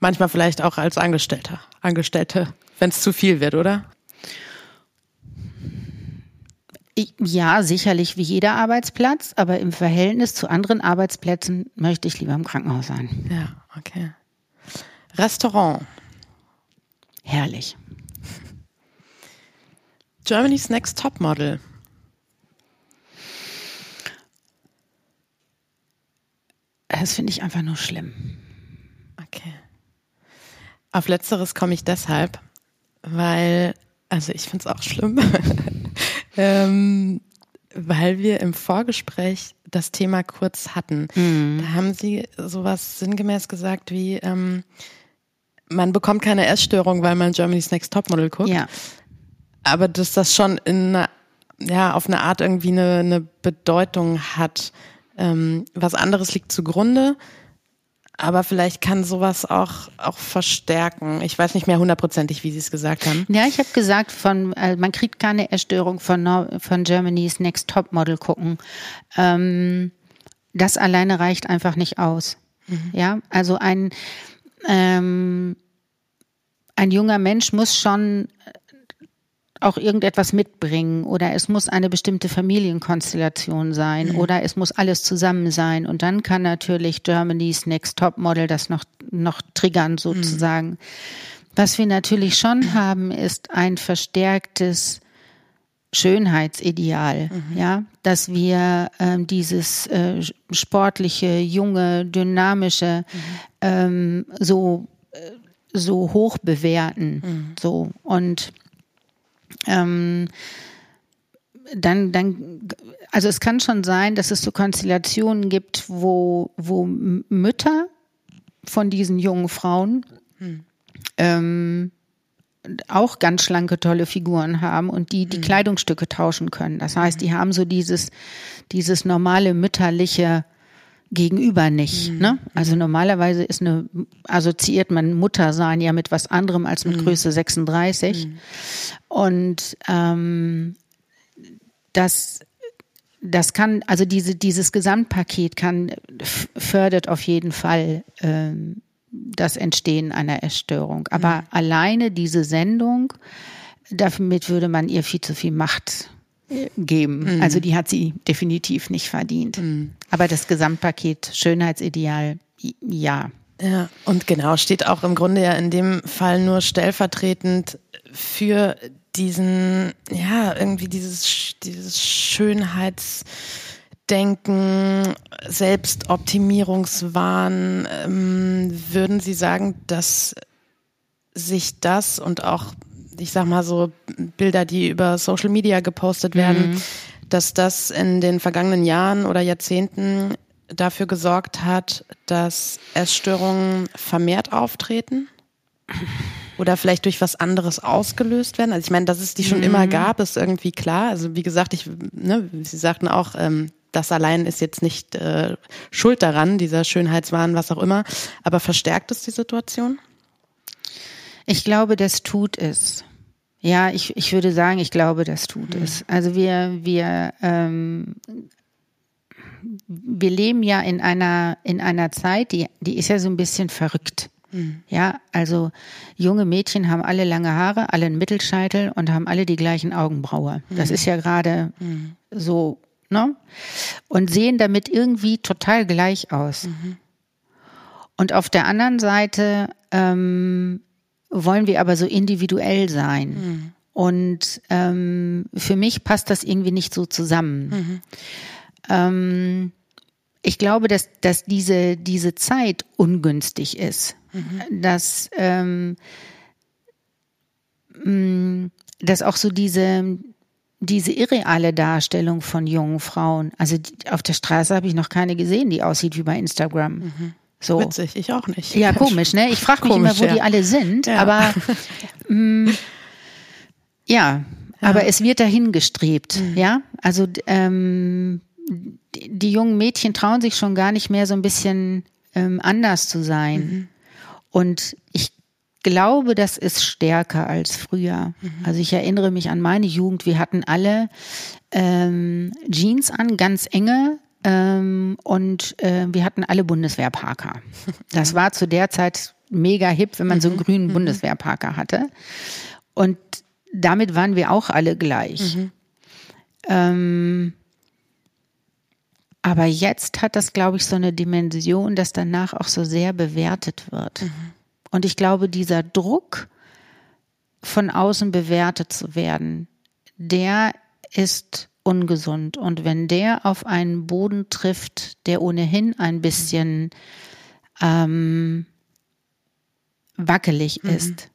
B: Manchmal vielleicht auch als Angestellter. Angestellte, wenn es zu viel wird, oder?
A: Ja, sicherlich wie jeder Arbeitsplatz, aber im Verhältnis zu anderen Arbeitsplätzen möchte ich lieber im Krankenhaus sein.
B: Ja, okay. Restaurant.
A: Herrlich.
B: Germany's Next Topmodel.
A: Das finde ich einfach nur schlimm.
B: Okay. Auf letzteres komme ich deshalb, weil, also ich finde es auch schlimm, [laughs] ähm, weil wir im Vorgespräch das Thema kurz hatten. Mhm. Da haben Sie sowas sinngemäß gesagt wie, ähm, man bekommt keine Essstörung, weil man Germany's Next Topmodel guckt.
A: Ja.
B: Aber dass das schon in einer, ja, auf eine Art irgendwie eine, eine Bedeutung hat. Ähm, was anderes liegt zugrunde. Aber vielleicht kann sowas auch, auch verstärken. Ich weiß nicht mehr hundertprozentig, wie Sie es gesagt haben.
A: Ja, ich habe gesagt, von, äh, man kriegt keine Erstörung von, von Germany's Next Top Model gucken. Ähm, das alleine reicht einfach nicht aus. Mhm. Ja, also ein, ähm, ein junger Mensch muss schon auch irgendetwas mitbringen oder es muss eine bestimmte Familienkonstellation sein mhm. oder es muss alles zusammen sein und dann kann natürlich Germany's Next Top Model das noch noch triggern sozusagen. Mhm. Was wir natürlich schon haben, ist ein verstärktes Schönheitsideal, mhm. ja, dass wir ähm, dieses äh, sportliche, junge, dynamische mhm. ähm, so äh, so hoch bewerten, mhm. so und ähm, dann, dann, also es kann schon sein, dass es so Konstellationen gibt, wo, wo Mütter von diesen jungen Frauen hm. ähm, auch ganz schlanke, tolle Figuren haben und die die hm. Kleidungsstücke tauschen können. Das heißt, die haben so dieses, dieses normale mütterliche Gegenüber nicht. Mhm. Ne? Also normalerweise ist eine, assoziiert man Muttersein ja mit was anderem als mit mhm. Größe 36. Mhm. Und ähm, das, das kann, also diese, dieses Gesamtpaket kann, fördert auf jeden Fall ähm, das Entstehen einer Essstörung. Aber mhm. alleine diese Sendung, damit würde man ihr viel zu viel Macht geben. Mhm. Also die hat sie definitiv nicht verdient. Mhm. Aber das Gesamtpaket Schönheitsideal, ja.
B: Ja, und genau, steht auch im Grunde ja in dem Fall nur stellvertretend für diesen, ja, irgendwie dieses, dieses Schönheitsdenken, Selbstoptimierungswahn. Ähm, würden Sie sagen, dass sich das und auch ich sag mal so Bilder, die über Social Media gepostet werden, mhm. dass das in den vergangenen Jahren oder Jahrzehnten dafür gesorgt hat, dass Essstörungen vermehrt auftreten? Oder vielleicht durch was anderes ausgelöst werden? Also ich meine, dass es die schon mhm. immer gab, ist irgendwie klar. Also wie gesagt, ich, ne, Sie sagten auch, ähm, das allein ist jetzt nicht äh, schuld daran, dieser Schönheitswahn, was auch immer. Aber verstärkt es die Situation?
A: Ich glaube, das tut es. Ja, ich, ich würde sagen, ich glaube, das tut mhm. es. Also wir, wir, ähm, wir leben ja in einer, in einer Zeit, die, die ist ja so ein bisschen verrückt. Mhm. Ja, also junge Mädchen haben alle lange Haare, alle einen Mittelscheitel und haben alle die gleichen Augenbraue. Mhm. Das ist ja gerade mhm. so, ne? Und sehen damit irgendwie total gleich aus. Mhm. Und auf der anderen Seite ähm, wollen wir aber so individuell sein. Mhm. Und ähm, für mich passt das irgendwie nicht so zusammen. Mhm. Ähm, ich glaube, dass, dass diese, diese Zeit ungünstig ist. Mhm. Dass, ähm, mm, dass auch so diese, diese irreale Darstellung von jungen Frauen, also auf der Straße habe ich noch keine gesehen, die aussieht wie bei Instagram. Mhm. So.
B: Witzig, ich auch nicht.
A: Ja, [laughs] komisch, ne? Ich frage mich immer, wo ja. die alle sind, ja. aber mh, [laughs] mm, ja, ja, aber es wird dahin gestrebt, mhm. ja? Also ähm, die, die, jungen Mädchen trauen sich schon gar nicht mehr so ein bisschen ähm, anders zu sein. Mhm. Und ich glaube, das ist stärker als früher. Mhm. Also ich erinnere mich an meine Jugend. Wir hatten alle ähm, Jeans an, ganz enge. Ähm, und äh, wir hatten alle Bundeswehrparker. Das war zu der Zeit mega hip, wenn man so einen mhm. grünen mhm. Bundeswehrparker hatte. Und damit waren wir auch alle gleich. Mhm. Ähm, aber jetzt hat das, glaube ich, so eine Dimension, dass danach auch so sehr bewertet wird. Mhm. Und ich glaube, dieser Druck, von außen bewertet zu werden, der ist ungesund. Und wenn der auf einen Boden trifft, der ohnehin ein bisschen ähm, wackelig mhm. ist,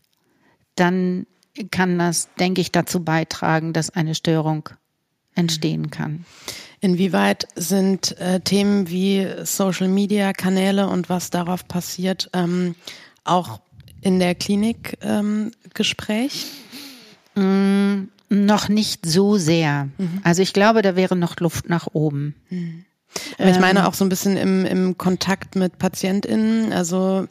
A: dann kann das, denke ich, dazu beitragen, dass eine Störung entstehen kann.
B: Inwieweit sind äh, Themen wie Social Media Kanäle und was darauf passiert ähm, auch in der Klinik ähm, Gespräch?
A: Noch nicht so sehr. Mhm. Also ich glaube, da wäre noch Luft nach oben. Mhm.
B: ich meine ähm, auch so ein bisschen im, im Kontakt mit PatientInnen. Also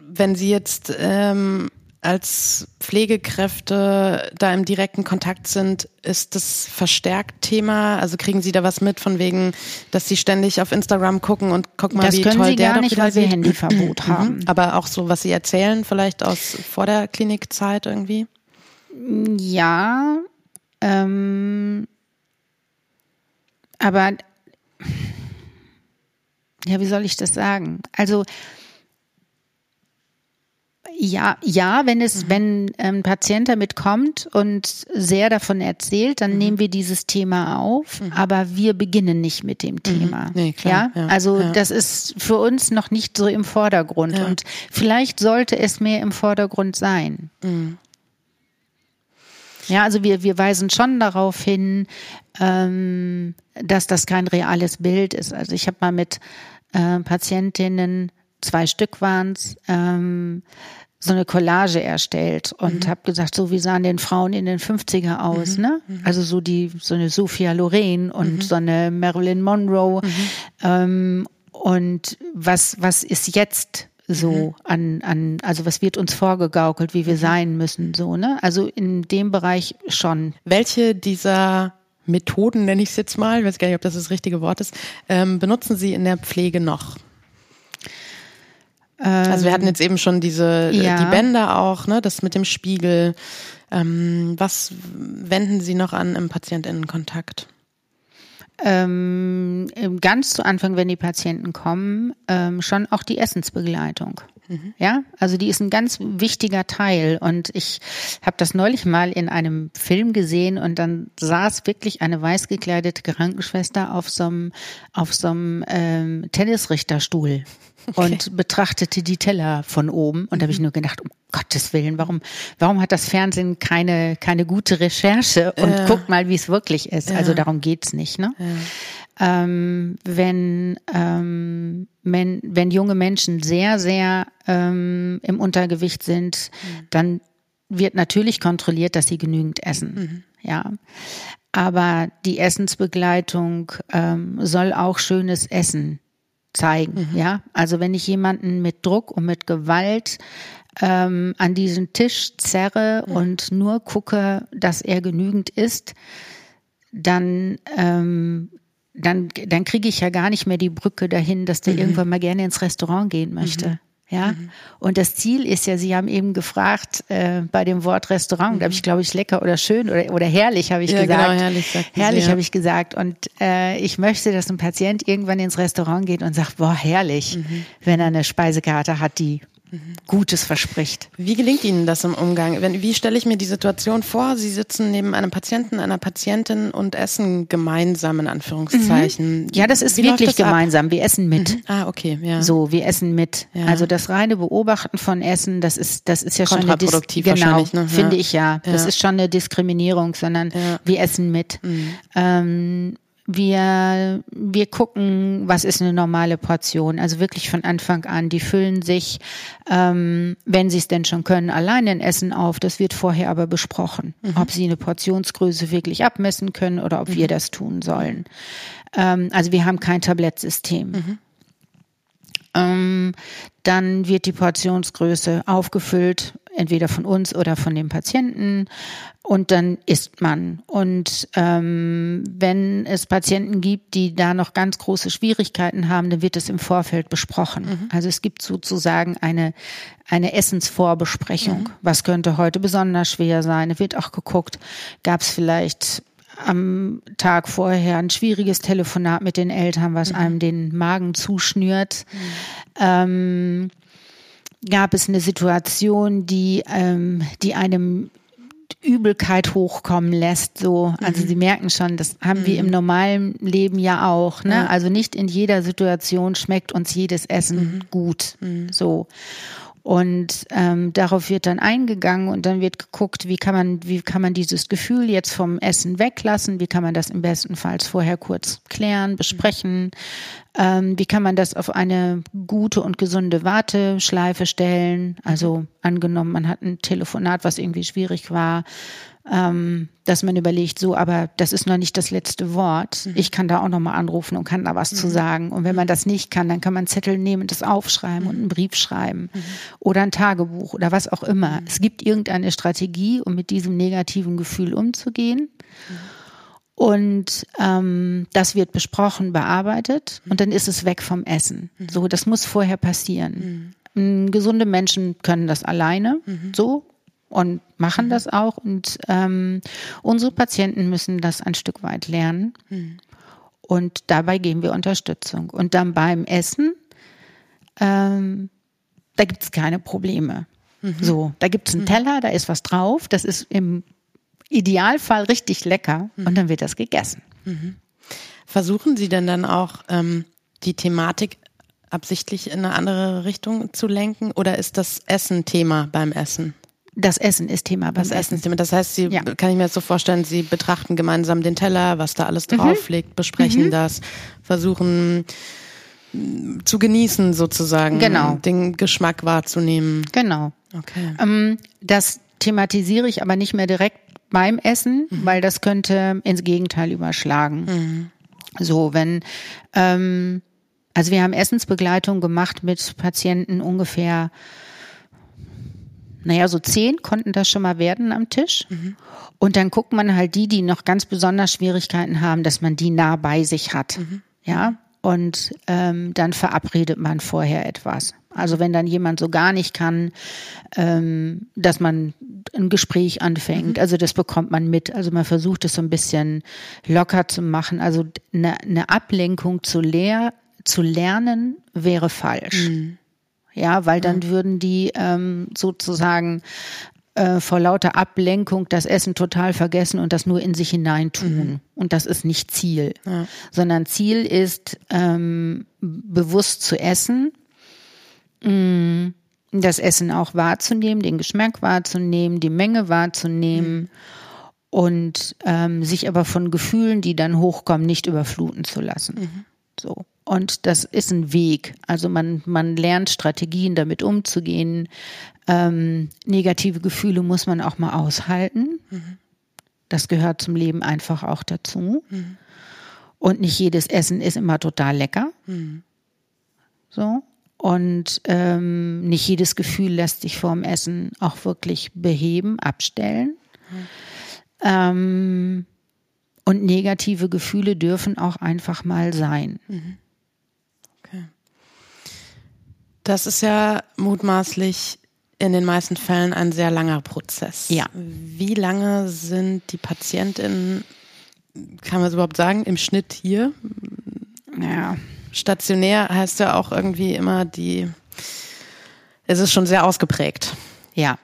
B: wenn Sie jetzt ähm, als Pflegekräfte da im direkten Kontakt sind, ist das verstärkt Thema? Also kriegen Sie da was mit von wegen, dass Sie ständig auf Instagram gucken und gucken mal,
A: das
B: wie
A: toll
B: Sie
A: der
B: gar
A: nicht, weil Sie Handyverbot mhm. haben.
B: Aber auch so, was Sie erzählen, vielleicht aus vor der Klinikzeit irgendwie?
A: Ja, ähm, aber ja, wie soll ich das sagen? Also ja, ja, wenn es, mhm. wenn ein ähm, Patient damit kommt und sehr davon erzählt, dann mhm. nehmen wir dieses Thema auf, mhm. aber wir beginnen nicht mit dem mhm. Thema. Nee, klar, ja? ja? also ja. das ist für uns noch nicht so im Vordergrund ja. und vielleicht sollte es mehr im Vordergrund sein. Ja, also wir, wir weisen schon darauf hin, ähm, dass das kein reales Bild ist. Also ich habe mal mit äh, Patientinnen, zwei Stück waren's, ähm, so eine Collage erstellt und mhm. habe gesagt, so wie sahen denn Frauen in den 50er aus, mhm. ne? Mhm. Also so die so eine Sophia Loren und mhm. so eine Marilyn Monroe mhm. ähm, und was was ist jetzt so mhm. an an also was wird uns vorgegaukelt, wie wir sein müssen, so ne? Also in dem Bereich schon.
B: Welche dieser Methoden nenne ich es jetzt mal, ich weiß gar nicht, ob das das richtige Wort ist, ähm, benutzen Sie in der Pflege noch? Also wir hatten jetzt eben schon diese äh, ja. die Bänder auch, ne, das mit dem Spiegel. Ähm, was wenden Sie noch an im Patientinnenkontakt?
A: Ähm, ganz zu Anfang, wenn die Patienten kommen, ähm, schon auch die Essensbegleitung. Mhm. Ja, also die ist ein ganz wichtiger Teil. Und ich habe das neulich mal in einem Film gesehen und dann saß wirklich eine weiß gekleidete Krankenschwester auf so einem auf so einem ähm, Tennisrichterstuhl [laughs] okay. und betrachtete die Teller von oben. Und da habe ich mhm. nur gedacht, um Gottes Willen, warum, warum hat das Fernsehen keine, keine gute Recherche und ja. guckt mal, wie es wirklich ist. Ja. Also darum geht's nicht. Ne? Ja. Ähm, wenn, ähm, wenn, wenn junge Menschen sehr, sehr ähm, im Untergewicht sind, mhm. dann wird natürlich kontrolliert, dass sie genügend essen. Mhm. Ja. Aber die Essensbegleitung ähm, soll auch schönes Essen zeigen. Mhm. Ja, also wenn ich jemanden mit Druck und mit Gewalt ähm, an diesen Tisch zerre mhm. und nur gucke, dass er genügend isst, dann ähm, dann dann kriege ich ja gar nicht mehr die Brücke dahin, dass der mhm. irgendwann mal gerne ins Restaurant gehen möchte. Mhm. Ja, mhm. und das Ziel ist ja, Sie haben eben gefragt äh, bei dem Wort Restaurant, mhm. da habe ich glaube ich lecker oder schön oder, oder herrlich habe ich ja, gesagt. Genau, herrlich herrlich ja. habe ich gesagt. Und äh, ich möchte, dass ein Patient irgendwann ins Restaurant geht und sagt, boah, herrlich, mhm. wenn er eine Speisekarte hat, die Gutes verspricht.
B: Wie gelingt Ihnen das im Umgang? wie stelle ich mir die Situation vor? Sie sitzen neben einem Patienten, einer Patientin und essen gemeinsam in Anführungszeichen.
A: Mhm. Ja, das ist wie wirklich das gemeinsam. Ab? Wir essen mit.
B: Mhm. Ah, okay, ja.
A: So, wir essen mit. Ja. Also das reine Beobachten von Essen, das ist, das ist ja schon eine
B: Dis genau, ne? ja.
A: finde ich ja. Das ist schon eine Diskriminierung, sondern wir essen mit. Mhm. Ähm, wir, wir gucken, was ist eine normale Portion. Also wirklich von Anfang an. Die füllen sich, ähm, wenn sie es denn schon können, allein in Essen auf. Das wird vorher aber besprochen, mhm. ob sie eine Portionsgröße wirklich abmessen können oder ob mhm. wir das tun sollen. Ähm, also wir haben kein Tablettsystem. Mhm. Ähm, dann wird die Portionsgröße aufgefüllt, entweder von uns oder von dem Patienten. Und dann isst man. Und ähm, wenn es Patienten gibt, die da noch ganz große Schwierigkeiten haben, dann wird es im Vorfeld besprochen. Mhm. Also es gibt sozusagen eine, eine Essensvorbesprechung. Mhm. Was könnte heute besonders schwer sein? Es wird auch geguckt, gab es vielleicht am Tag vorher ein schwieriges Telefonat mit den Eltern, was mhm. einem den Magen zuschnürt. Mhm. Ähm, gab es eine Situation, die, ähm, die einem Übelkeit hochkommen lässt. So, also mhm. Sie merken schon, das haben mhm. wir im mhm. normalen Leben ja auch. Ne? Ja. Also nicht in jeder Situation schmeckt uns jedes Essen mhm. gut. Mhm. So. Und ähm, darauf wird dann eingegangen und dann wird geguckt, wie kann man, wie kann man dieses Gefühl jetzt vom Essen weglassen, wie kann man das im besten Fall vorher kurz klären, besprechen, ähm, wie kann man das auf eine gute und gesunde Warteschleife stellen. Also angenommen, man hat ein Telefonat, was irgendwie schwierig war, ähm, dass man überlegt, so, aber das ist noch nicht das letzte Wort. Mhm. Ich kann da auch nochmal anrufen und kann da was mhm. zu sagen. Und wenn man das nicht kann, dann kann man Zettel nehmen und das aufschreiben mhm. und einen Brief schreiben mhm. oder ein Tagebuch oder was auch immer. Mhm. Es gibt irgendeine Strategie, um mit diesem negativen Gefühl umzugehen. Mhm. Und ähm, das wird besprochen, bearbeitet und dann ist es weg vom Essen. So, das muss vorher passieren. Gesunde Menschen können das alleine, so und machen mhm. das auch. Und ähm, unsere Patienten müssen das ein Stück weit lernen. Mhm. Und dabei geben wir Unterstützung. Und dann beim Essen, ähm, da gibt es keine Probleme. Mhm. So, da gibt es einen mhm. Teller, da ist was drauf, das ist im Idealfall richtig lecker und mhm. dann wird das gegessen.
B: Versuchen Sie denn dann auch ähm, die Thematik absichtlich in eine andere Richtung zu lenken oder ist das Essen Thema beim Essen?
A: Das Essen ist Thema
B: das Essen. Ist Thema. Das heißt, Sie ja. kann ich mir das so vorstellen, Sie betrachten gemeinsam den Teller, was da alles drauf mhm. liegt, besprechen mhm. das, versuchen mm, zu genießen sozusagen,
A: genau.
B: den Geschmack wahrzunehmen.
A: Genau. Okay. Ähm, das thematisiere ich aber nicht mehr direkt beim Essen, mhm. weil das könnte ins Gegenteil überschlagen. Mhm. So, wenn ähm, also wir haben Essensbegleitung gemacht mit Patienten ungefähr naja, so zehn konnten das schon mal werden am Tisch. Mhm. Und dann guckt man halt die, die noch ganz besonders Schwierigkeiten haben, dass man die nah bei sich hat. Mhm. Ja. Und ähm, dann verabredet man vorher etwas. Also wenn dann jemand so gar nicht kann, ähm, dass man ein Gespräch anfängt. Also das bekommt man mit. Also man versucht es so ein bisschen locker zu machen. Also eine, eine Ablenkung zu, leer, zu lernen wäre falsch. Mhm. Ja, weil dann mhm. würden die ähm, sozusagen äh, vor lauter Ablenkung das Essen total vergessen und das nur in sich hineintun. Mhm. Und das ist nicht Ziel, ja. sondern Ziel ist, ähm, bewusst zu essen, mh, mm, das Essen auch wahrzunehmen, den Geschmack wahrzunehmen, die Menge wahrzunehmen. Mhm. Und ähm, sich aber von Gefühlen, die dann hochkommen, nicht überfluten zu lassen. Mhm. So. Und das ist ein Weg. Also man, man lernt Strategien, damit umzugehen. Ähm, negative Gefühle muss man auch mal aushalten. Mhm. Das gehört zum Leben einfach auch dazu. Mhm. Und nicht jedes Essen ist immer total lecker. Mhm. So. Und ähm, nicht jedes Gefühl lässt sich vorm Essen auch wirklich beheben, abstellen. Mhm. Ähm, und negative Gefühle dürfen auch einfach mal sein. Mhm.
B: Das ist ja mutmaßlich in den meisten Fällen ein sehr langer Prozess.
A: Ja.
B: Wie lange sind die Patientinnen, kann man es überhaupt sagen, im Schnitt hier?
A: Ja.
B: Stationär heißt ja auch irgendwie immer die, es ist schon sehr ausgeprägt.
A: Ja.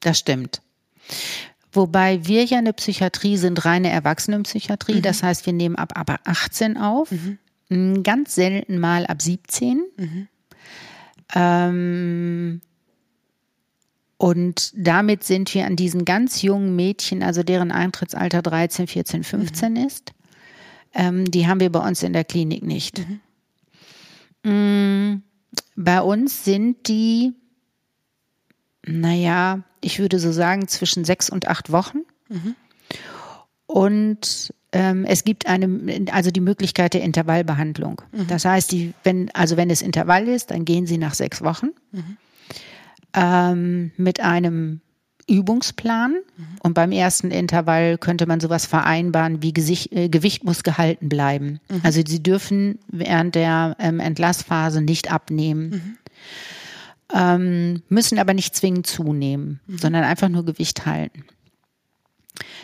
A: Das stimmt. Wobei wir ja eine Psychiatrie sind, reine Erwachsenenpsychiatrie. Mhm. Das heißt, wir nehmen ab aber 18 auf. Mhm. Ganz selten mal ab 17. Mhm. Ähm, und damit sind wir an diesen ganz jungen Mädchen, also deren Eintrittsalter 13, 14, 15 mhm. ist, ähm, die haben wir bei uns in der Klinik nicht. Mhm. Mm, bei uns sind die, naja, ich würde so sagen, zwischen sechs und acht Wochen. Mhm. Und ähm, es gibt eine, also die Möglichkeit der Intervallbehandlung. Mhm. Das heißt, die, wenn, also wenn es Intervall ist, dann gehen Sie nach sechs Wochen mhm. ähm, mit einem Übungsplan. Mhm. Und beim ersten Intervall könnte man sowas vereinbaren wie Gesicht, äh, Gewicht muss gehalten bleiben. Mhm. Also Sie dürfen während der ähm, Entlassphase nicht abnehmen. Mhm. Ähm, müssen aber nicht zwingend zunehmen, mhm. sondern einfach nur Gewicht halten.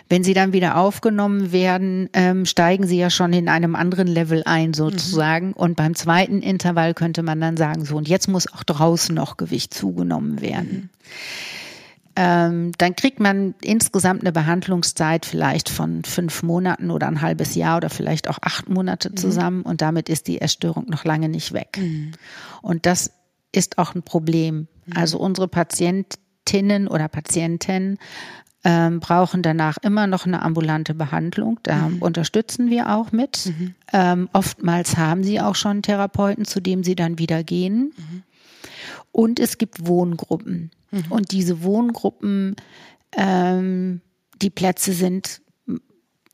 A: Wenn sie dann wieder aufgenommen werden, ähm, steigen sie ja schon in einem anderen Level ein sozusagen. Mhm. Und beim zweiten Intervall könnte man dann sagen, so, und jetzt muss auch draußen noch Gewicht zugenommen werden. Mhm. Ähm, dann kriegt man insgesamt eine Behandlungszeit vielleicht von fünf Monaten oder ein halbes Jahr oder vielleicht auch acht Monate mhm. zusammen und damit ist die Essstörung noch lange nicht weg. Mhm. Und das ist auch ein Problem. Mhm. Also unsere Patientinnen oder Patienten ähm, brauchen danach immer noch eine ambulante Behandlung. Da mhm. unterstützen wir auch mit. Mhm. Ähm, oftmals haben sie auch schon Therapeuten, zu dem sie dann wieder gehen. Mhm. Und es gibt Wohngruppen. Mhm. Und diese Wohngruppen, ähm, die Plätze sind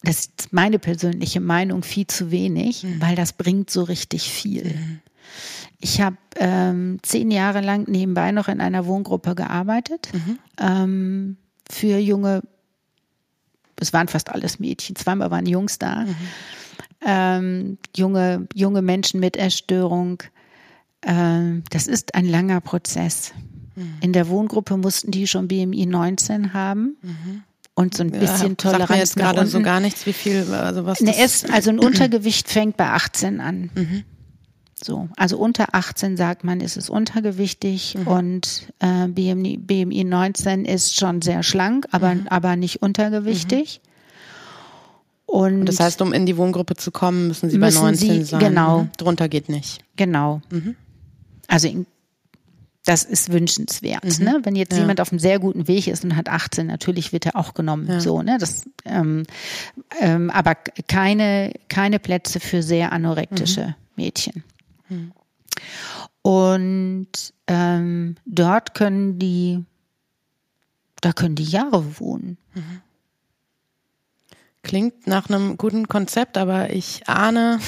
A: das ist meine persönliche Meinung viel zu wenig, mhm. weil das bringt so richtig viel. Mhm. Ich habe ähm, zehn Jahre lang nebenbei noch in einer Wohngruppe gearbeitet. Mhm. Ähm, für junge, es waren fast alles Mädchen, zweimal waren Jungs da, mhm. ähm, junge, junge Menschen mit Erstörung. Ähm, das ist ein langer Prozess. Mhm. In der Wohngruppe mussten die schon BMI 19 haben. Mhm und so ein bisschen ja, Toleranz. Sagt mir
B: jetzt gerade so gar nichts, wie viel, also was.
A: Ne, es, also ein [clears throat] Untergewicht fängt bei 18 an. Mhm. So, also unter 18 sagt man, ist es untergewichtig mhm. und äh, BMI, BMI 19 ist schon sehr schlank, aber, mhm. aber nicht untergewichtig. Mhm.
B: Und das heißt, um in die Wohngruppe zu kommen, müssen Sie müssen bei 19 Sie, sein.
A: Genau.
B: Drunter geht nicht.
A: Genau. Mhm. Also in, das ist wünschenswert. Mhm. Ne? Wenn jetzt ja. jemand auf einem sehr guten Weg ist und hat 18, natürlich wird er auch genommen. Ja. So, ne? Das, ähm, ähm, aber keine, keine Plätze für sehr anorektische mhm. Und ähm, dort können die, da können die Jahre wohnen. Mhm.
B: Klingt nach einem guten Konzept, aber ich ahne,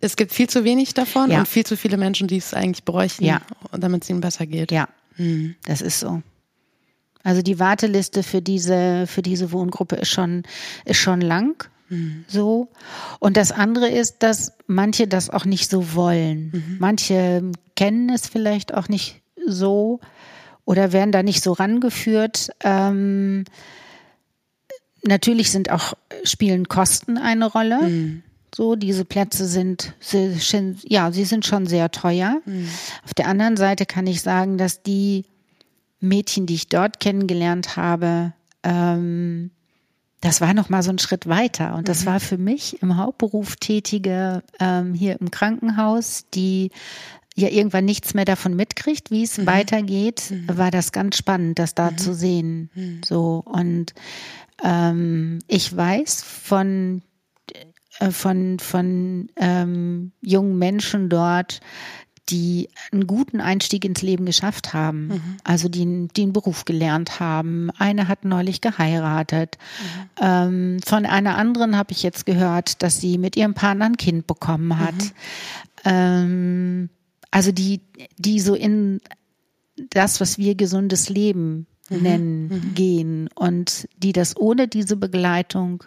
B: es gibt viel zu wenig davon ja. und viel zu viele Menschen, die es eigentlich bräuchten, ja. damit es ihnen besser geht.
A: Ja, mhm. das ist so. Also die Warteliste für diese, für diese Wohngruppe ist schon, ist schon lang. Mhm. So. Und das andere ist, dass manche das auch nicht so wollen. Mhm. Manche kennen es vielleicht auch nicht so oder werden da nicht so rangeführt. Ähm, natürlich sind auch, spielen Kosten eine Rolle. Mhm. So, diese Plätze sind, sind, ja, sie sind schon sehr teuer. Mhm. Auf der anderen Seite kann ich sagen, dass die Mädchen, die ich dort kennengelernt habe, ähm, das war noch mal so ein Schritt weiter. Und das mhm. war für mich im Hauptberuf Tätige ähm, hier im Krankenhaus, die ja irgendwann nichts mehr davon mitkriegt, wie es mhm. weitergeht, mhm. war das ganz spannend, das da mhm. zu sehen. Mhm. So und ähm, ich weiß von äh, von von ähm, jungen Menschen dort, die einen guten Einstieg ins Leben geschafft haben, mhm. also die, die einen Beruf gelernt haben. Eine hat neulich geheiratet. Mhm. Ähm, von einer anderen habe ich jetzt gehört, dass sie mit ihrem Partner ein Kind bekommen hat. Mhm. Ähm, also die, die so in das, was wir gesundes Leben mhm. nennen, mhm. gehen und die das ohne diese Begleitung,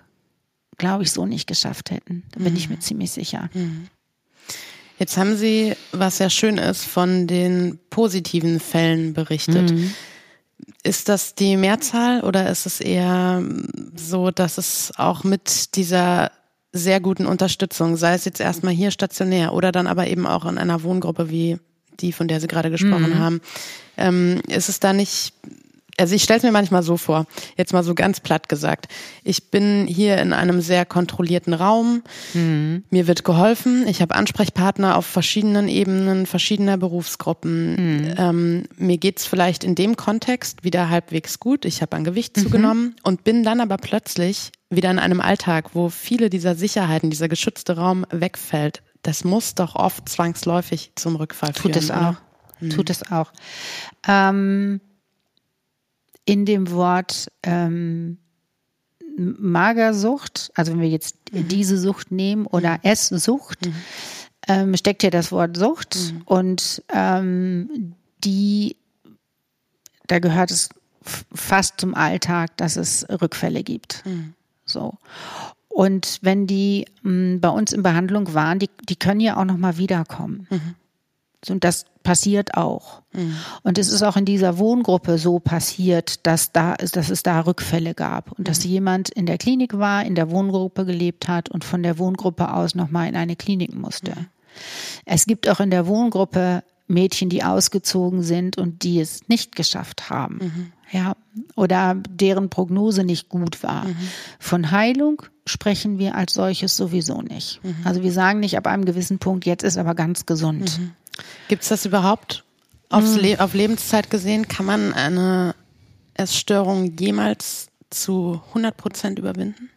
A: glaube ich, so nicht geschafft hätten. Da bin ich mir mhm. ziemlich sicher.
B: Jetzt haben Sie, was ja schön ist, von den positiven Fällen berichtet. Mhm. Ist das die Mehrzahl oder ist es eher so, dass es auch mit dieser sehr guten Unterstützung, sei es jetzt erstmal hier stationär oder dann aber eben auch in einer Wohngruppe wie die, von der Sie gerade gesprochen mhm. haben, ähm, ist es da nicht also ich stelle es mir manchmal so vor, jetzt mal so ganz platt gesagt. Ich bin hier in einem sehr kontrollierten Raum. Mhm. Mir wird geholfen. Ich habe Ansprechpartner auf verschiedenen Ebenen, verschiedener Berufsgruppen. Mhm. Ähm, mir geht's vielleicht in dem Kontext wieder halbwegs gut. Ich habe an Gewicht mhm. zugenommen und bin dann aber plötzlich wieder in einem Alltag, wo viele dieser Sicherheiten, dieser geschützte Raum wegfällt. Das muss doch oft zwangsläufig zum Rückfall
A: führen. Tut es auch. Mhm. Tut es auch. Ähm in dem Wort ähm, Magersucht, also wenn wir jetzt mhm. diese Sucht nehmen oder mhm. Esssucht, mhm. ähm, steckt hier das Wort Sucht mhm. und ähm, die, da gehört es fast zum Alltag, dass es Rückfälle gibt. Mhm. So. Und wenn die mh, hm, bei uns in Behandlung waren, die, die können ja auch noch mal wiederkommen. Mhm. Und das passiert auch. Mhm. Und es ist auch in dieser Wohngruppe so passiert, dass da dass es da Rückfälle gab und dass mhm. jemand in der Klinik war, in der Wohngruppe gelebt hat und von der Wohngruppe aus nochmal in eine Klinik musste. Mhm. Es gibt auch in der Wohngruppe Mädchen, die ausgezogen sind und die es nicht geschafft haben. Mhm. Ja, oder deren Prognose nicht gut war. Mhm. Von Heilung sprechen wir als solches sowieso nicht. Mhm. Also wir sagen nicht ab einem gewissen Punkt, jetzt ist aber ganz gesund.
B: Gibt es das überhaupt aufs mhm. Le auf Lebenszeit gesehen? Kann man eine Essstörung jemals zu 100 Prozent überwinden?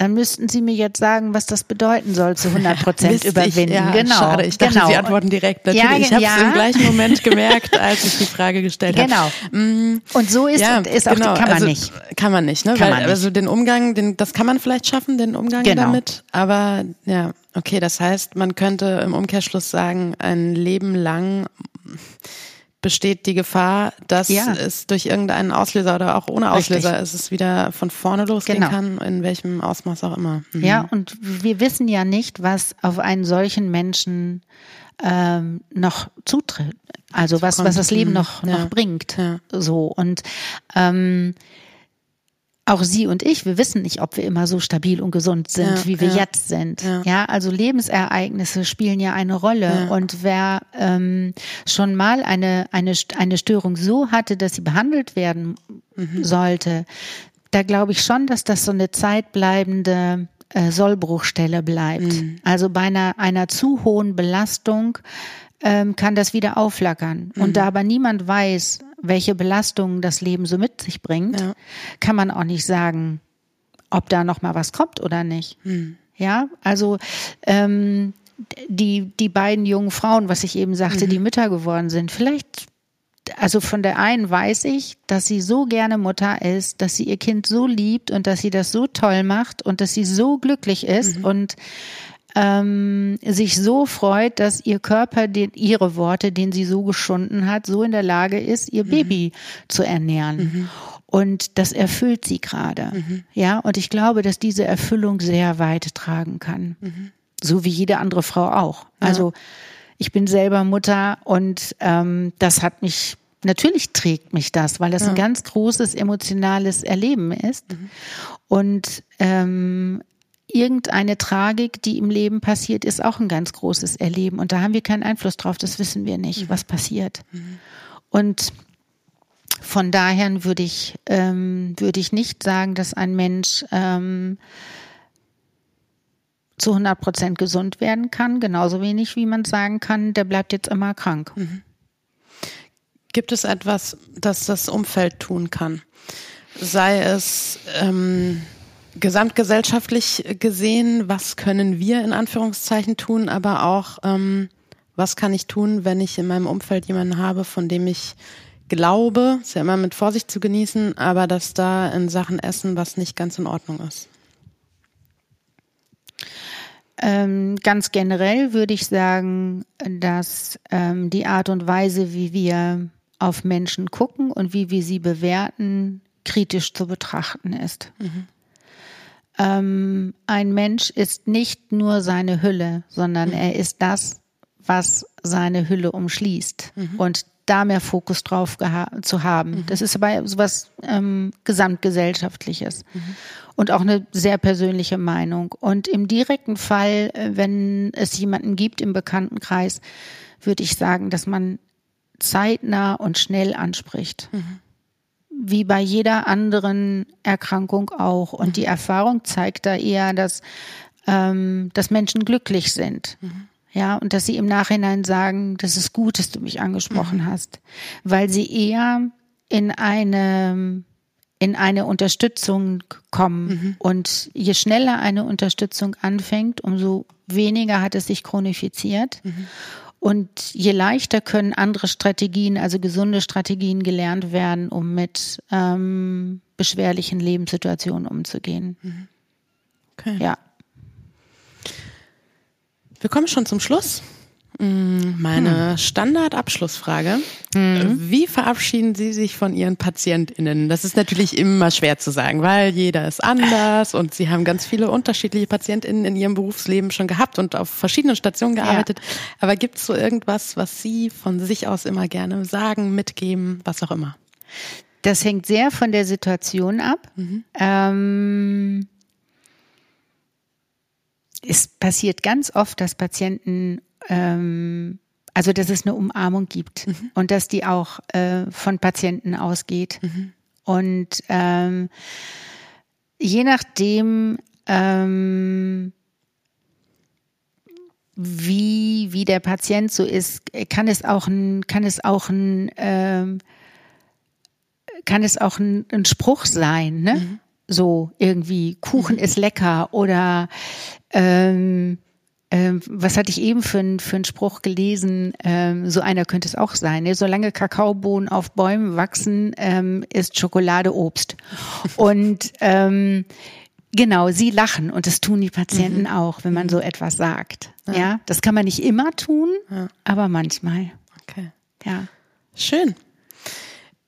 A: Dann müssten Sie mir jetzt sagen, was das bedeuten soll, zu [laughs] 100 Prozent überwinden.
B: Ja, genau. Schade, ich dachte, genau. Sie antworten direkt. Natürlich, ja, ich habe es ja. im gleichen Moment gemerkt, als ich die Frage gestellt habe.
A: Genau. Mm, Und so ist, ja, ist auch, genau. kann man also, nicht.
B: Kann man nicht, ne? Kann Weil, man nicht. Also den Umgang, den, das kann man vielleicht schaffen, den Umgang genau. damit. Aber ja, okay, das heißt, man könnte im Umkehrschluss sagen, ein Leben lang besteht die Gefahr, dass ja. es durch irgendeinen Auslöser oder auch ohne Auslöser Richtig. es wieder von vorne losgehen genau. kann, in welchem Ausmaß auch immer.
A: Mhm. Ja, und wir wissen ja nicht, was auf einen solchen Menschen ähm, noch zutritt. Also was, was das Leben mhm. noch, ja. noch bringt. Ja. So. Und ähm, auch Sie und ich, wir wissen nicht, ob wir immer so stabil und gesund sind, ja, wie wir ja, jetzt sind. Ja. ja. also Lebensereignisse spielen ja eine Rolle. Und wer ähm, schon mal eine, eine, eine Störung so hatte, dass sie behandelt werden mhm. sollte, da glaube ich schon, dass das so eine zeitbleibende äh, Sollbruchstelle bleibt. Mhm. Also bei einer, einer zu hohen Belastung ähm, kann das wieder aufflackern. Mhm. Und da aber niemand weiß, welche Belastungen das Leben so mit sich bringt, ja. kann man auch nicht sagen, ob da noch mal was kommt oder nicht. Hm. Ja, also ähm, die die beiden jungen Frauen, was ich eben sagte, mhm. die Mütter geworden sind, vielleicht also von der einen weiß ich, dass sie so gerne Mutter ist, dass sie ihr Kind so liebt und dass sie das so toll macht und dass sie so glücklich ist mhm. und ähm, sich so freut, dass ihr Körper den, ihre Worte, den sie so geschunden hat, so in der Lage ist, ihr mhm. Baby zu ernähren. Mhm. Und das erfüllt sie gerade. Mhm. Ja, und ich glaube, dass diese Erfüllung sehr weit tragen kann. Mhm. So wie jede andere Frau auch. Ja. Also ich bin selber Mutter und ähm, das hat mich Natürlich trägt mich das, weil das ja. ein ganz großes emotionales Erleben ist. Mhm. Und ähm, irgendeine Tragik, die im Leben passiert, ist auch ein ganz großes Erleben. Und da haben wir keinen Einfluss drauf, das wissen wir nicht, mhm. was passiert. Mhm. Und von daher würde ich, ähm, würde ich nicht sagen, dass ein Mensch ähm, zu 100 Prozent gesund werden kann, genauso wenig wie man sagen kann, der bleibt jetzt immer krank. Mhm.
B: Gibt es etwas, das das Umfeld tun kann? Sei es ähm, gesamtgesellschaftlich gesehen, was können wir in Anführungszeichen tun, aber auch, ähm, was kann ich tun, wenn ich in meinem Umfeld jemanden habe, von dem ich glaube, ist ja immer mit Vorsicht zu genießen, aber dass da in Sachen Essen was nicht ganz in Ordnung ist.
A: Ähm, ganz generell würde ich sagen, dass ähm, die Art und Weise, wie wir auf Menschen gucken und wie wir sie bewerten, kritisch zu betrachten ist. Mhm ähm, ein Mensch ist nicht nur seine Hülle, sondern mhm. er ist das, was seine Hülle umschließt. Mhm. Und da mehr Fokus drauf zu haben. Mhm. Das ist aber sowas ähm, gesamtgesellschaftliches mhm. und auch eine sehr persönliche Meinung. Und im direkten Fall, äh, wenn es jemanden gibt im Bekanntenkreis, würde ich sagen, dass man zeitnah und schnell anspricht. Mhm wie bei jeder anderen Erkrankung auch. Und die Erfahrung zeigt da eher, dass, ähm, dass Menschen glücklich sind. Mhm. Ja, und dass sie im Nachhinein sagen, das ist gut, dass du mich angesprochen mhm. hast, weil sie eher in eine, in eine Unterstützung kommen. Mhm. Und je schneller eine Unterstützung anfängt, umso weniger hat es sich chronifiziert. Mhm. Und je leichter können andere Strategien, also gesunde Strategien gelernt werden, um mit ähm, beschwerlichen Lebenssituationen umzugehen. Mhm.
B: Okay. Ja. Wir kommen schon zum Schluss. Mm, meine hm. Standardabschlussfrage. Mhm. Wie verabschieden Sie sich von Ihren PatientInnen? Das ist natürlich immer schwer zu sagen, weil jeder ist anders und Sie haben ganz viele unterschiedliche PatientInnen in Ihrem Berufsleben schon gehabt und auf verschiedenen Stationen gearbeitet. Ja. Aber gibt es so irgendwas, was Sie von sich aus immer gerne sagen, mitgeben, was auch immer?
A: Das hängt sehr von der Situation ab. Mhm. Ähm es passiert ganz oft, dass Patienten ähm, also dass es eine Umarmung gibt mhm. und dass die auch äh, von Patienten ausgeht. Mhm. Und ähm, je nachdem, ähm, wie, wie der Patient so ist, kann es auch ein, kann es auch ein, ähm, kann es auch ein, ein Spruch sein, ne? Mhm. So irgendwie, Kuchen mhm. ist lecker oder ähm, ähm, was hatte ich eben für, ein, für einen Spruch gelesen? Ähm, so einer könnte es auch sein. Ne? Solange Kakaobohnen auf Bäumen wachsen, ähm, ist Schokolade Obst. [laughs] Und ähm, genau, sie lachen und das tun die Patienten mhm. auch, wenn man mhm. so etwas sagt. Ja. ja, das kann man nicht immer tun, ja. aber manchmal.
B: Okay. Ja. Schön.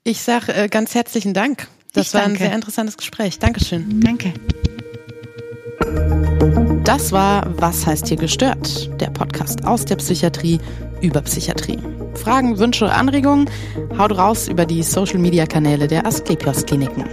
B: Ich sage äh, ganz herzlichen Dank. Das ich war danke. ein sehr interessantes Gespräch. Dankeschön.
A: Danke.
B: Das war Was heißt hier gestört? Der Podcast aus der Psychiatrie über Psychiatrie. Fragen, Wünsche, Anregungen? Haut raus über die Social Media Kanäle der Asklepios Kliniken.